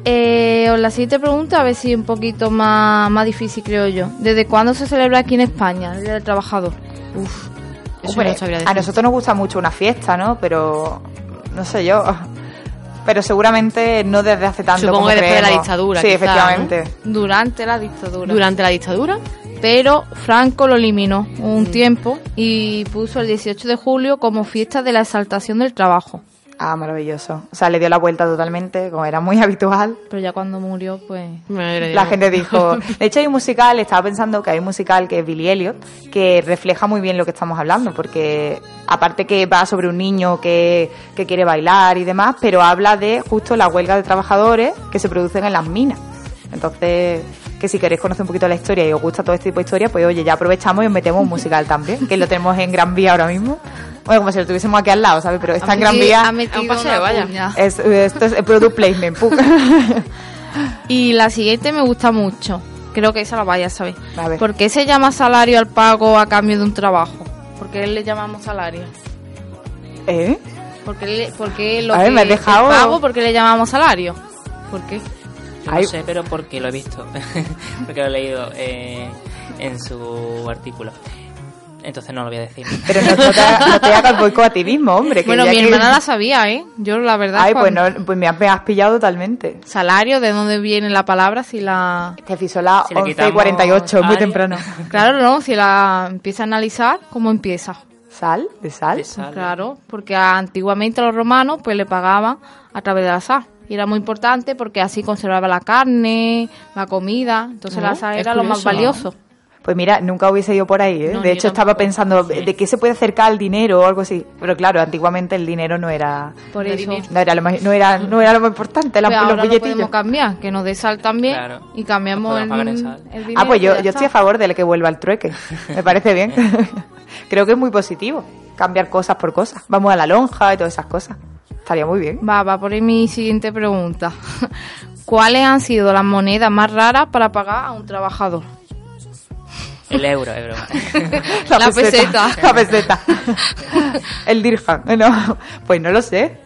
Eh, la siguiente pregunta, a ver si un poquito más, más difícil creo yo. ¿Desde cuándo se celebra aquí en España el Día del Trabajador? Uf, eso Hombre, no a nosotros nos gusta mucho una fiesta, ¿no? Pero no sé yo. pero seguramente no desde hace tanto Supongo como que después de la dictadura, Sí, quizá, efectivamente. Durante la dictadura. Durante la dictadura. Pero Franco lo eliminó Mm. un tiempo y puso el 18 de julio como fiesta de la exaltación del trabajo. Ah, maravilloso. O sea, le dio la vuelta totalmente, como era muy habitual. Pero ya cuando murió, pues... La gente dijo. De hecho, hay un musical, estaba pensando que hay un musical que es Billy Elliot, que refleja muy bien lo que estamos hablando, porque aparte que va sobre un niño que, que quiere bailar y demás, pero habla de justo la huelga de trabajadores que se producen en las minas. Entonces, que si queréis conocer un poquito la historia y os gusta todo este tipo de historia, pues oye, ya aprovechamos y os metemos un musical también, que lo tenemos en Gran Vía ahora mismo. Bueno, como si lo tuviésemos aquí al lado, ¿sabes? Pero está en Gran Vía. Ha metido un paseo, una vaya. puña. Es, esto es product placement. Y la siguiente me gusta mucho. Creo que esa la vaya a saber. A ver. ¿Por qué se llama salario al pago a cambio de un trabajo? ¿Por qué le llamamos salario? ¿Eh? ¿Por qué, le- por qué lo A ver, que me has el dejado- pago, por qué le llamamos salario? ¿Por qué? Yo Ay. no sé, pero porque lo he visto. porque lo he leído eh, en su artículo. Entonces no lo voy a decir. Pero no, no te, no te hagas boicot a ti mismo, hombre. que Bueno, mi que- hermana la sabía, ¿eh? Yo la verdad... Ay, pues, no, pues me has, me has pillado totalmente. Salario, ¿de dónde viene la palabra? Si la... Te fiso la Si le 11 y quitamos 48, muy temprano. Claro, no, si la empieza a analizar, ¿cómo empieza? ¿Sal? ¿De sal? De sal. Claro, porque antiguamente los romanos pues le pagaban a través de la sal. Y era muy importante porque así conservaba la carne, la comida. Entonces la sal era lo más valioso. Pues mira, nunca hubiese ido por ahí, ¿eh? No, de hecho, estaba pensando de qué se puede acercar al dinero o algo así. Pero claro, antiguamente el dinero no era Por eso. no era lo más, no era, no era lo más importante, la- Pues los ahora lo billetillos. podemos cambiar, que nos dé sal también Claro. y cambiamos el, dinero. Ah, pues yo, yo estoy a favor de que vuelva el trueque. Me parece bien. Creo que es muy positivo cambiar cosas por cosas. Vamos a la lonja y todas esas cosas. Estaría muy bien. Va, va por ahí mi siguiente pregunta. ¿Cuáles han sido las monedas más raras para pagar a un trabajador? El euro, es broma. La peseta. La peseta. el dirham. No, pues no lo sé.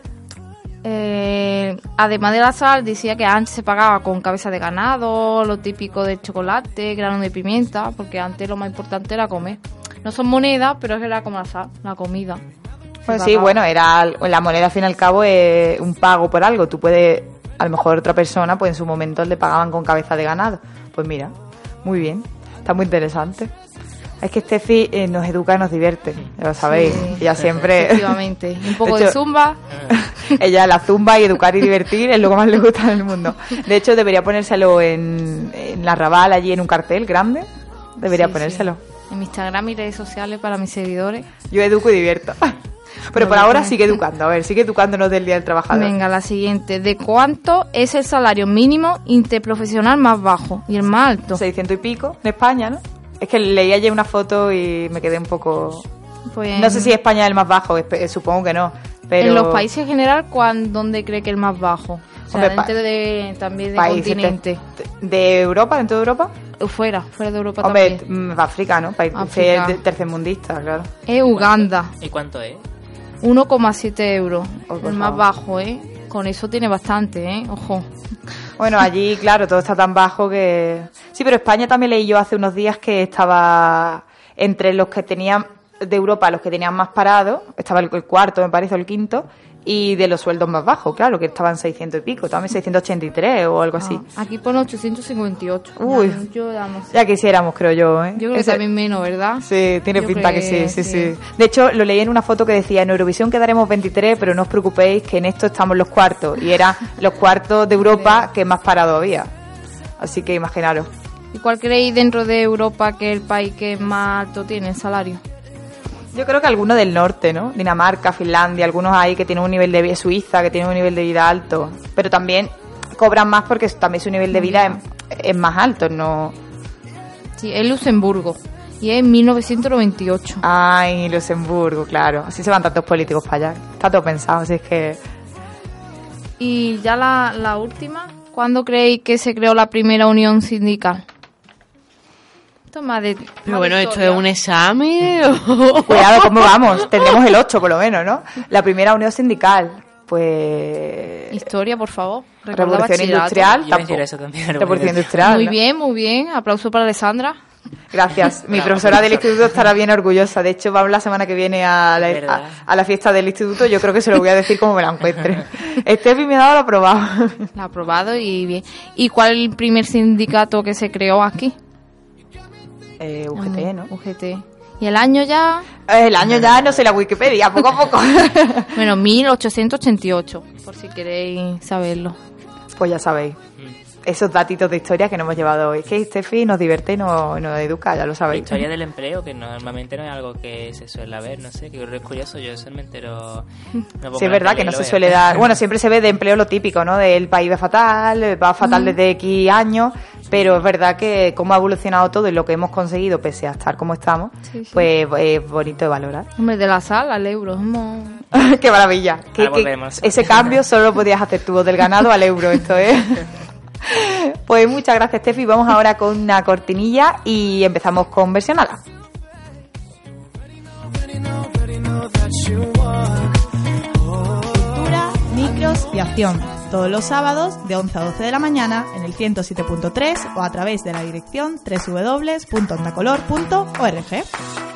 Eh, además de la sal, decía que antes se pagaba con cabeza de ganado, lo típico de chocolate, grano de pimienta, porque antes lo más importante era comer. No son monedas, pero era como la sal, la comida. Pues sí, bueno, era la moneda al fin y al cabo es un pago por algo. Tú puedes, a lo mejor otra persona, pues en su momento le pagaban con cabeza de ganado. Pues mira, muy bien, está muy interesante. Es que Steffi eh, nos educa y nos divierte, ya lo sabéis. Sí. Ella siempre... Efectivamente. Un poco De zumba. Ella la zumba y educar y divertir es lo que más le gusta en el mundo. De hecho, debería ponérselo en, en la Raval, allí en un cartel grande. Debería Sí, ponérselo. sí. En mi Instagram y redes sociales para mis seguidores. Yo educo y divierto. Pero por ahora sigue educando. A ver, sigue educándonos del Día del Trabajador. Venga, la siguiente. ¿De cuánto es el salario mínimo interprofesional más bajo y el más alto? 600 y pico en España, ¿no? Es que leí ayer una foto y me quedé un poco... Pues No sé si España es el más bajo, espe- supongo que no. Pero En los países en general, ¿cuán- ¿dónde cree que el más bajo? O sea, Hombre, dentro de, también de continente. de, de Europa, dentro de Europa. Fuera, fuera de Europa Hombre, también. mm, África, ¿no? País es tercermundista, claro. Es Uganda, ¿Y cuánto es? 1,7 euros. Oh, el más bajo, ¿eh? Con eso tiene bastante, ¿eh? Ojo. Bueno, allí, claro, todo está tan bajo que... Sí, pero España también leí yo hace unos días que estaba entre los que tenían de Europa, los que tenían más parados, estaba el, el cuarto, me parece, o el quinto, y de los sueldos más bajos, claro, que estaban 600 y pico, también 683 o algo así. Ah, aquí pone 858. Uy. Ya, yo ya quisiéramos, creo yo, ¿eh? Yo creo que también menos, ¿verdad? Sí, tiene Yo pinta que sí, sí, que sí, De hecho, lo leí en una foto que decía, en Eurovisión quedaremos 23, pero no os preocupéis que en esto estamos los cuartos. Y eran los cuartos de Europa que más parado había. Así que imaginaros. ¿Y cuál creéis dentro de Europa que es el país que más alto tiene el salario? Yo creo que algunos del norte, ¿no? Dinamarca, Finlandia, algunos ahí que tienen un nivel de vida, Suiza, que tienen un nivel de vida alto. Pero también cobran más porque también su nivel de vida es, es más alto, ¿no? Sí, es Luxemburgo. Y es en 1998. Ay, Luxemburgo, claro. Así se van tantos políticos para allá. Está todo pensado, así es que... Y ya la, la última, ¿cuándo creéis que se creó la primera unión sindical? Esto es más de. Pero más bueno, de ¿esto es un examen? Cuidado, ¿cómo vamos? Tendremos el 8 por lo menos, ¿no? La primera unión sindical, pues... Historia, por favor. Revolución. Industrial, Yo tampoco. eso también, Revolución Industrial. Muy ¿no? bien, muy bien. Aplauso para Alessandra. Gracias. Mi profesora del instituto estará bien orgullosa. De hecho, vamos la semana que viene a la, a, a la fiesta del instituto. Yo creo que se lo voy a decir como me la encuentre. Estefi me ha dado lo aprobado. La ha aprobado y bien. ¿Y cuál es el primer sindicato que se creó aquí? Eh, UGT, ¿no? UGT. ¿Y el año ya? El año ya no sé la Wikipedia, poco a poco. Bueno, 1888, por si queréis saberlo. Pues ya sabéis. Esos datitos de historia que nos hemos llevado hoy. Es que Estefi nos divierte y nos, nos educa, ya lo La sabéis. historia del empleo, que normalmente no es algo que se suele ver, no sé, que es curioso, yo eso me entero... no Sí, es la verdad que no se veo. suele dar. Bueno, siempre se ve de empleo lo típico, ¿no? Del país va fatal, va fatal desde X años, pero es verdad que cómo ha evolucionado todo y lo que hemos conseguido, pese a estar como estamos, Sí, sí. pues es bonito de valorar. Hombre, de la sala al euro. hemos- ¡Qué maravilla! Que- que ese cambio solo lo podías hacer tú, del ganado al euro, esto es. Pues muchas gracias, Tefi. Vamos ahora con una cortinilla y empezamos con versionada. Cultura, micros y acción. Todos los sábados de 11 a 12 de la mañana en el 107.3 o a través de la dirección www.ondacolor.org.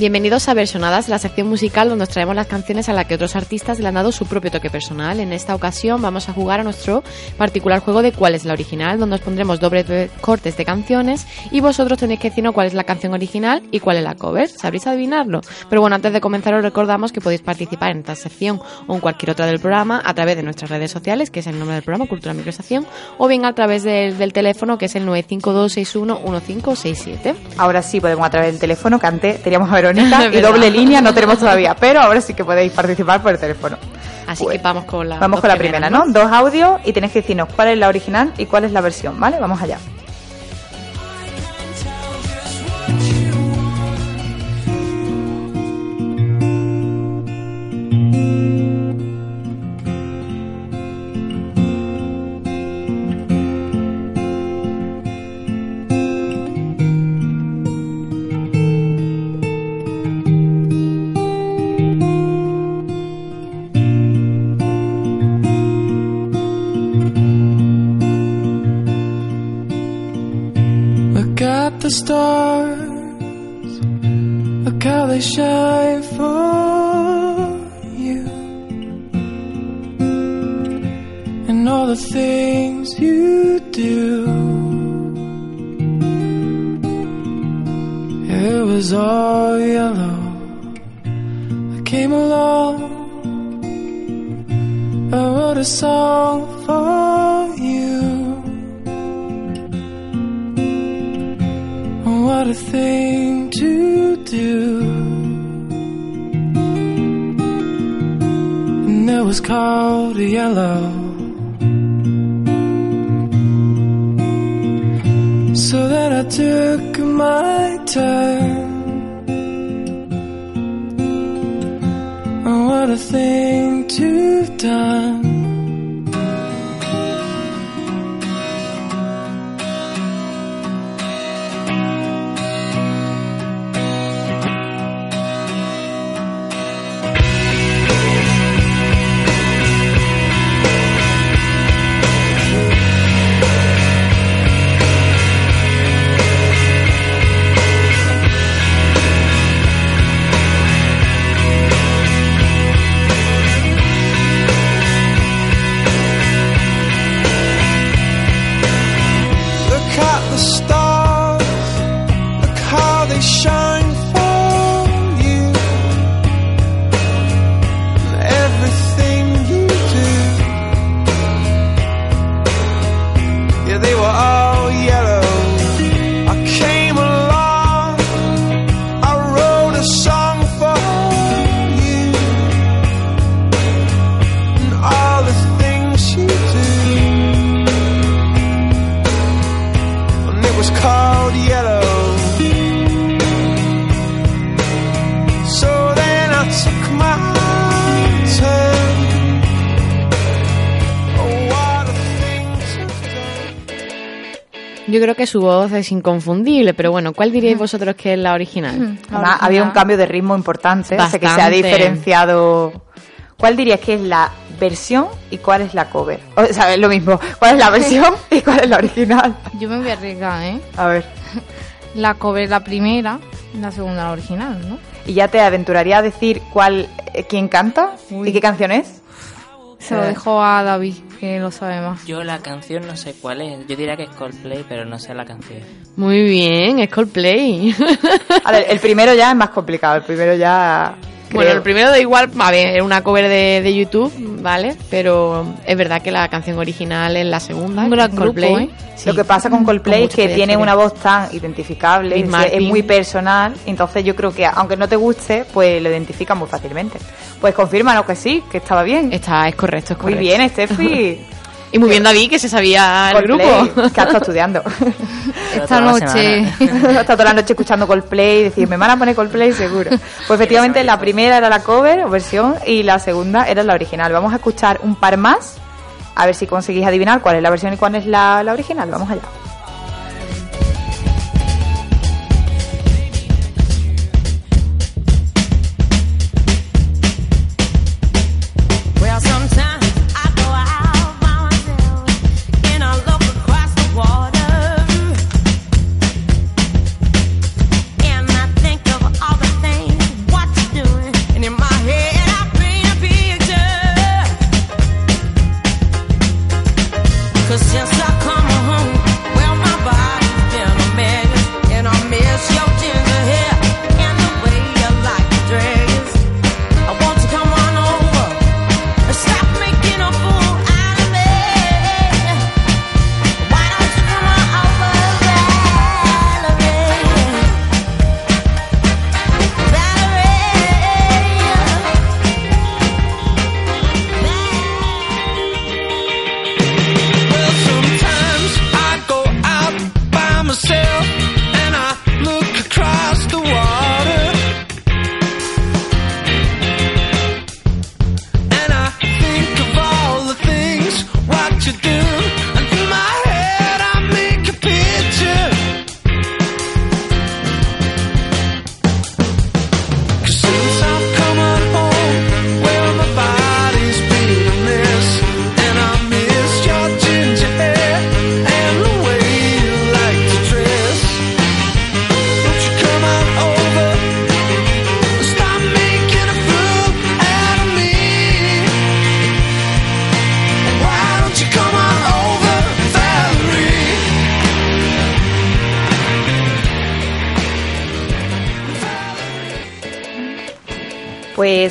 Bienvenidos a Versionadas, la sección musical donde os traemos las canciones a las que otros artistas le han dado su propio toque personal. En esta ocasión vamos a jugar a nuestro particular juego de cuál es la original, donde os pondremos dobles cortes de canciones y vosotros tenéis que decirnos cuál es la canción original y cuál es la cover. ¿Sabréis adivinarlo? Pero bueno, antes de comenzar os recordamos que podéis participar en esta sección o en cualquier otra del programa a través de nuestras redes sociales, que es el nombre del programa, Cultura Microestación, o bien a través del, teléfono, que es el 952611567. Ahora sí podemos a través del teléfono, que antes teníamos a Y doble línea no tenemos todavía, pero ahora sí que podéis participar por el teléfono. Así Pues, que vamos con la Vamos con la primera, ¿no? Dos audios y tenéis que decirnos cuál es la original y cuál es la versión, ¿vale? Vamos allá. How they shine for you, and all the things you do. It was all yellow. I came along, I wrote a song for you. What a thing to do. And it was called yellow. So then I took my turn. And what a thing to have done. Yo creo que su voz es inconfundible, pero bueno, ¿cuál diríais vosotros que es la original? Además, había un cambio de ritmo importante, o sea que se ha diferenciado. ¿Cuál dirías que es la versión y cuál es la cover? O sea, es lo mismo. ¿Cuál es la versión y cuál es la original? Yo me voy a arriesgar, ¿eh? A ver. La cover la primera, la segunda la original, ¿no? ¿Y ya te aventuraría a decir cuál, eh, quién canta y qué canción es? Se lo Eh. dejo a David, que lo sabe más. Yo la canción no sé cuál es. Yo diría que es Coldplay, pero no sé la canción. Muy bien, es Coldplay. A ver, el primero ya es más complicado. El primero ya. Bueno, el primero da igual, a ver, es una cover de, de YouTube, ¿vale? Pero es verdad que la canción original es la segunda. Un gran Coldplay. grupo, ¿eh? Sí. Lo que pasa con Coldplay Con es que tiene una voz tan identificable, es, muy personal, entonces yo creo que aunque no te guste, pues lo identificas muy fácilmente. Pues confírmanos que sí, que estaba bien. Está, es correcto, es Muy correcto. bien, Steffi. Y muy bien David, que se sabía el Coldplay, grupo. que ha estado estudiando. Esta noche. ha estado toda la noche escuchando Coldplay y decir, me van a poner Coldplay seguro. Pues efectivamente la primera era la cover o versión y la segunda era la original. Vamos a escuchar un par más, a ver si conseguís adivinar cuál es la versión y cuál es la, la original. Vamos allá.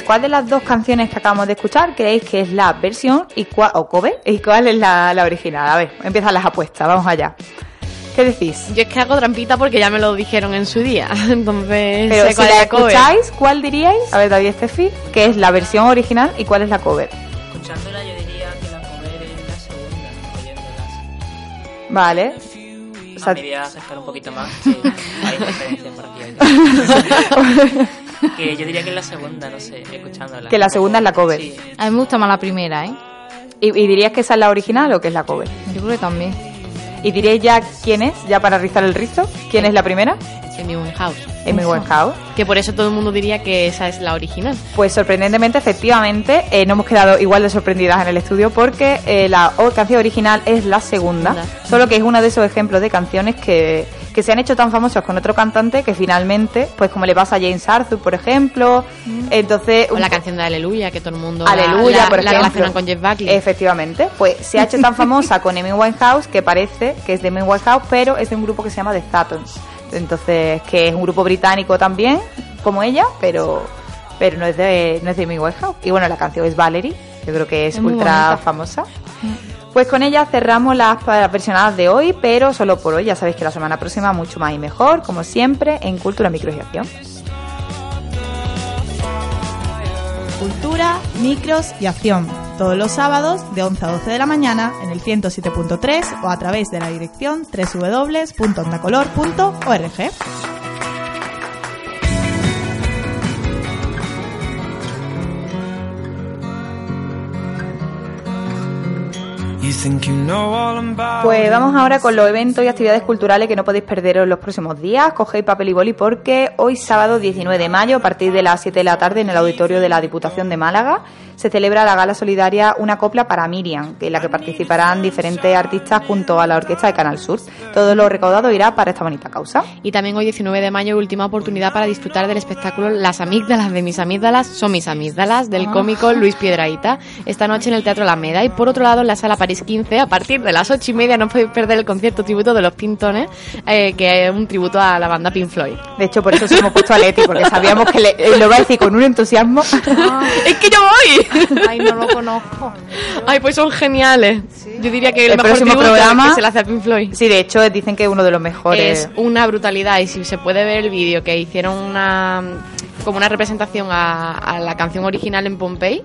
¿Cuál de las dos canciones que acabamos de escuchar creéis que es la versión y cuál, o cover y cuál es la, la original? A ver, empiezan las apuestas, vamos allá. ¿Qué decís? Yo es que hago trampita porque ya me lo dijeron en su día. Entonces, Pero sé si cuál es la la cover. escucháis, ¿cuál diríais? A ver, David Estefi, ¿qué es la versión original y cuál es la cover? Escuchándola yo diría que la cover es la segunda, oyéndolas. Vale. O sea, me voy a acercar un poquito más, que hay diferencias por aquí. que yo diría que es la segunda, no sé, escuchándola. Que la segunda es la cover. Sí, A mí me gusta más la primera, ¿eh? ¿Y, y dirías que esa es la original o que es la cover? Yo creo que también. ¿Y diríais ya quién es, ya para rizar el rizo? ¿Quién es la primera? Amy Winehouse. Amy Winehouse. Que por eso todo el mundo diría que esa es la original. Pues sorprendentemente, efectivamente, eh, no hemos quedado igual de sorprendidas en el estudio porque eh, la canción original es la segunda, Segunda. solo que es uno de esos ejemplos de canciones que, que se han hecho tan famosas con otro cantante que finalmente, pues como le pasa a James Arthur, por ejemplo, entonces... O la canción de Aleluya, que todo el mundo Aleluya, la, por la ejemplo. con Jeff Buckley. Efectivamente, pues se ha hecho tan famosa con Amy Winehouse que parece que es de Amy Winehouse, pero es de un grupo que se llama The Statons. Entonces, que es un grupo británico también, como ella, pero pero no es de no es de Amy Winehouse. Y bueno, la canción es Valerie, yo creo que es, ultra famosa. Pues con ella cerramos las, versionadas de hoy, pero solo por hoy. Ya sabéis que la semana próxima mucho más y mejor, como siempre, en Cultura Microgiación. Cultura, micros y acción. Todos los sábados de 11 a 12 de la mañana en el 107.3 o a través de la dirección www.ondacolor.org. Pues vamos ahora con los eventos y actividades culturales que no podéis perderos los próximos días. Cogéis papel y boli porque hoy sábado 19 de mayo a partir de las 7 de la tarde en el auditorio de la Diputación de Málaga se celebra la gala solidaria Una copla para Miriam, que en la que participarán diferentes artistas junto a la orquesta de Canal Sur. Todo lo recaudado irá para esta bonita causa. Y también hoy 19 de mayo, última oportunidad para disfrutar del espectáculo Las amígdalas de mis amígdalas son mis amígdalas del cómico Luis Piedraíta esta noche en el Teatro Alameda y por otro lado en la Sala París 15 a partir de las 8 y media no podéis perder el concierto tributo de los Pintones eh, que es un tributo a la banda Pink Floyd. De hecho, por eso se hemos puesto a Leti, porque sabíamos que le- eh, lo va a decir con un entusiasmo. ¡Es que yo voy! Ay, no lo conozco. Ay, pues son geniales. Yo diría que el, El mejor próximo programa- que se le hace a Pink Floyd. Sí, de hecho, dicen que es uno de los mejores. Es una brutalidad y si se puede ver el vídeo que hicieron una como una representación a, a la canción original en Pompey,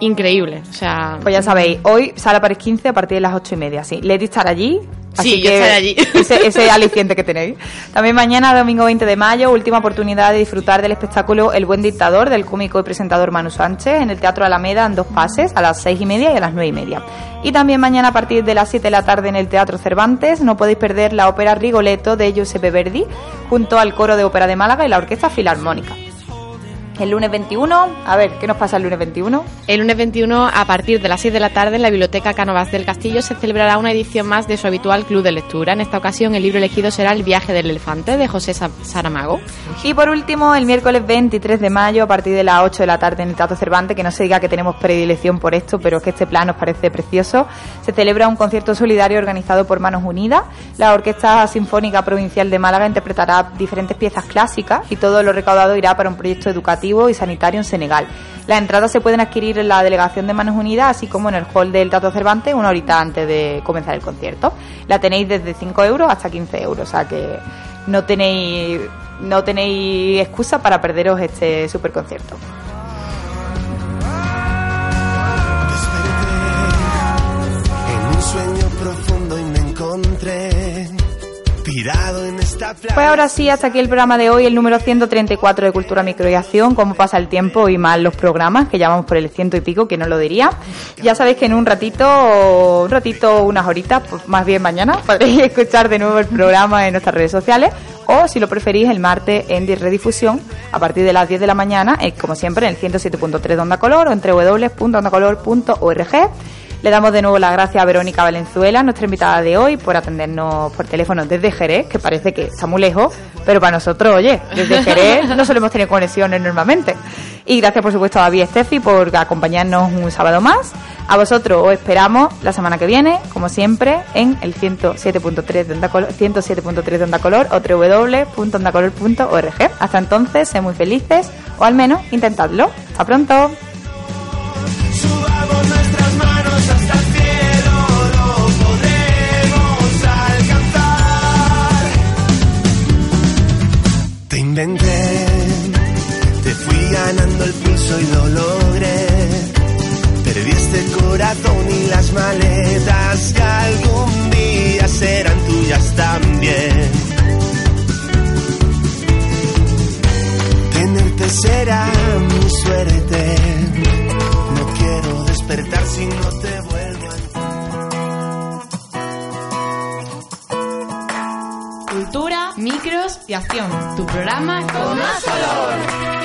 increíble. O sea, Pues ya sabéis, hoy sale París 15 a partir de las 8 y media. Sí, Leti estará allí. Así Sí, yo que estaré allí. Ese, ese aliciente que tenéis. También mañana, domingo 20 de mayo, última oportunidad de disfrutar del espectáculo El Buen Dictador del cómico y presentador Manu Sánchez en el Teatro Alameda en dos pases, a las 6 y media y a las 9 y media. Y también mañana a partir de las 7 de la tarde en el Teatro Cervantes no podéis perder la ópera Rigoletto de Giuseppe Verdi junto al Coro de Ópera de Málaga y la Orquesta Filarmónica. El lunes 21, a ver, ¿qué nos pasa el lunes 21? el lunes 21 a partir de las 6 de la tarde en la Biblioteca Cánovas del Castillo se celebrará una edición más de su habitual club de lectura. En esta ocasión el libro elegido será El viaje del elefante de José Sa- Saramago. Y por último, el miércoles 23 de mayo, a partir de las 8 de la tarde en el Teatro Cervantes, que no se diga que tenemos predilección por esto, pero es que este plan nos parece precioso, se celebra un concierto solidario organizado por Manos Unidas. La Orquesta Sinfónica Provincial de Málaga interpretará diferentes piezas clásicas y todo lo recaudado irá para un proyecto educativo y sanitario en Senegal. Las entradas se pueden adquirir en la delegación de Manos Unidas, así como en el hall del Teatro Cervantes, una horita antes de comenzar el concierto. La tenéis desde 5 euros hasta 15 euros, o sea que no tenéis no tenéis excusa para perderos este super concierto. Pues ahora sí, hasta aquí el programa de hoy, el número 134 de Cultura Micro y Acción. Cómo pasa el tiempo y más los programas, que ya vamos por el ciento y pico, que no lo diría. Ya sabéis que en un ratito, un ratito, unas horitas, pues más bien mañana, podréis escuchar de nuevo el programa en nuestras redes sociales. O si lo preferís, el martes en redifusión a partir de las 10 de la mañana, eh, como siempre, en el 107.3 de Onda Color o entre www.ondacolor.org. Le damos de nuevo las gracias a Verónica Valenzuela, nuestra invitada de hoy, por atendernos por teléfono desde Jerez, que parece que está muy lejos, pero para nosotros, oye, desde Jerez no solemos tener conexiones normalmente. Y gracias, por supuesto, a David y Steffi por acompañarnos un sábado más. A vosotros os esperamos la semana que viene, como siempre, en el 107.3 de Onda Color, 107.3 de Onda Color o www.ondacolor.org. Hasta entonces, sed muy felices, o al menos intentadlo. Hasta pronto. Inventé, te fui ganando el pulso y lo logré. Perdí este corazón y las maletas que algún día serán tuyas también. Tenerte será mi suerte. No quiero despertar si no te vuelvo micros y acción. Tu programa con más color.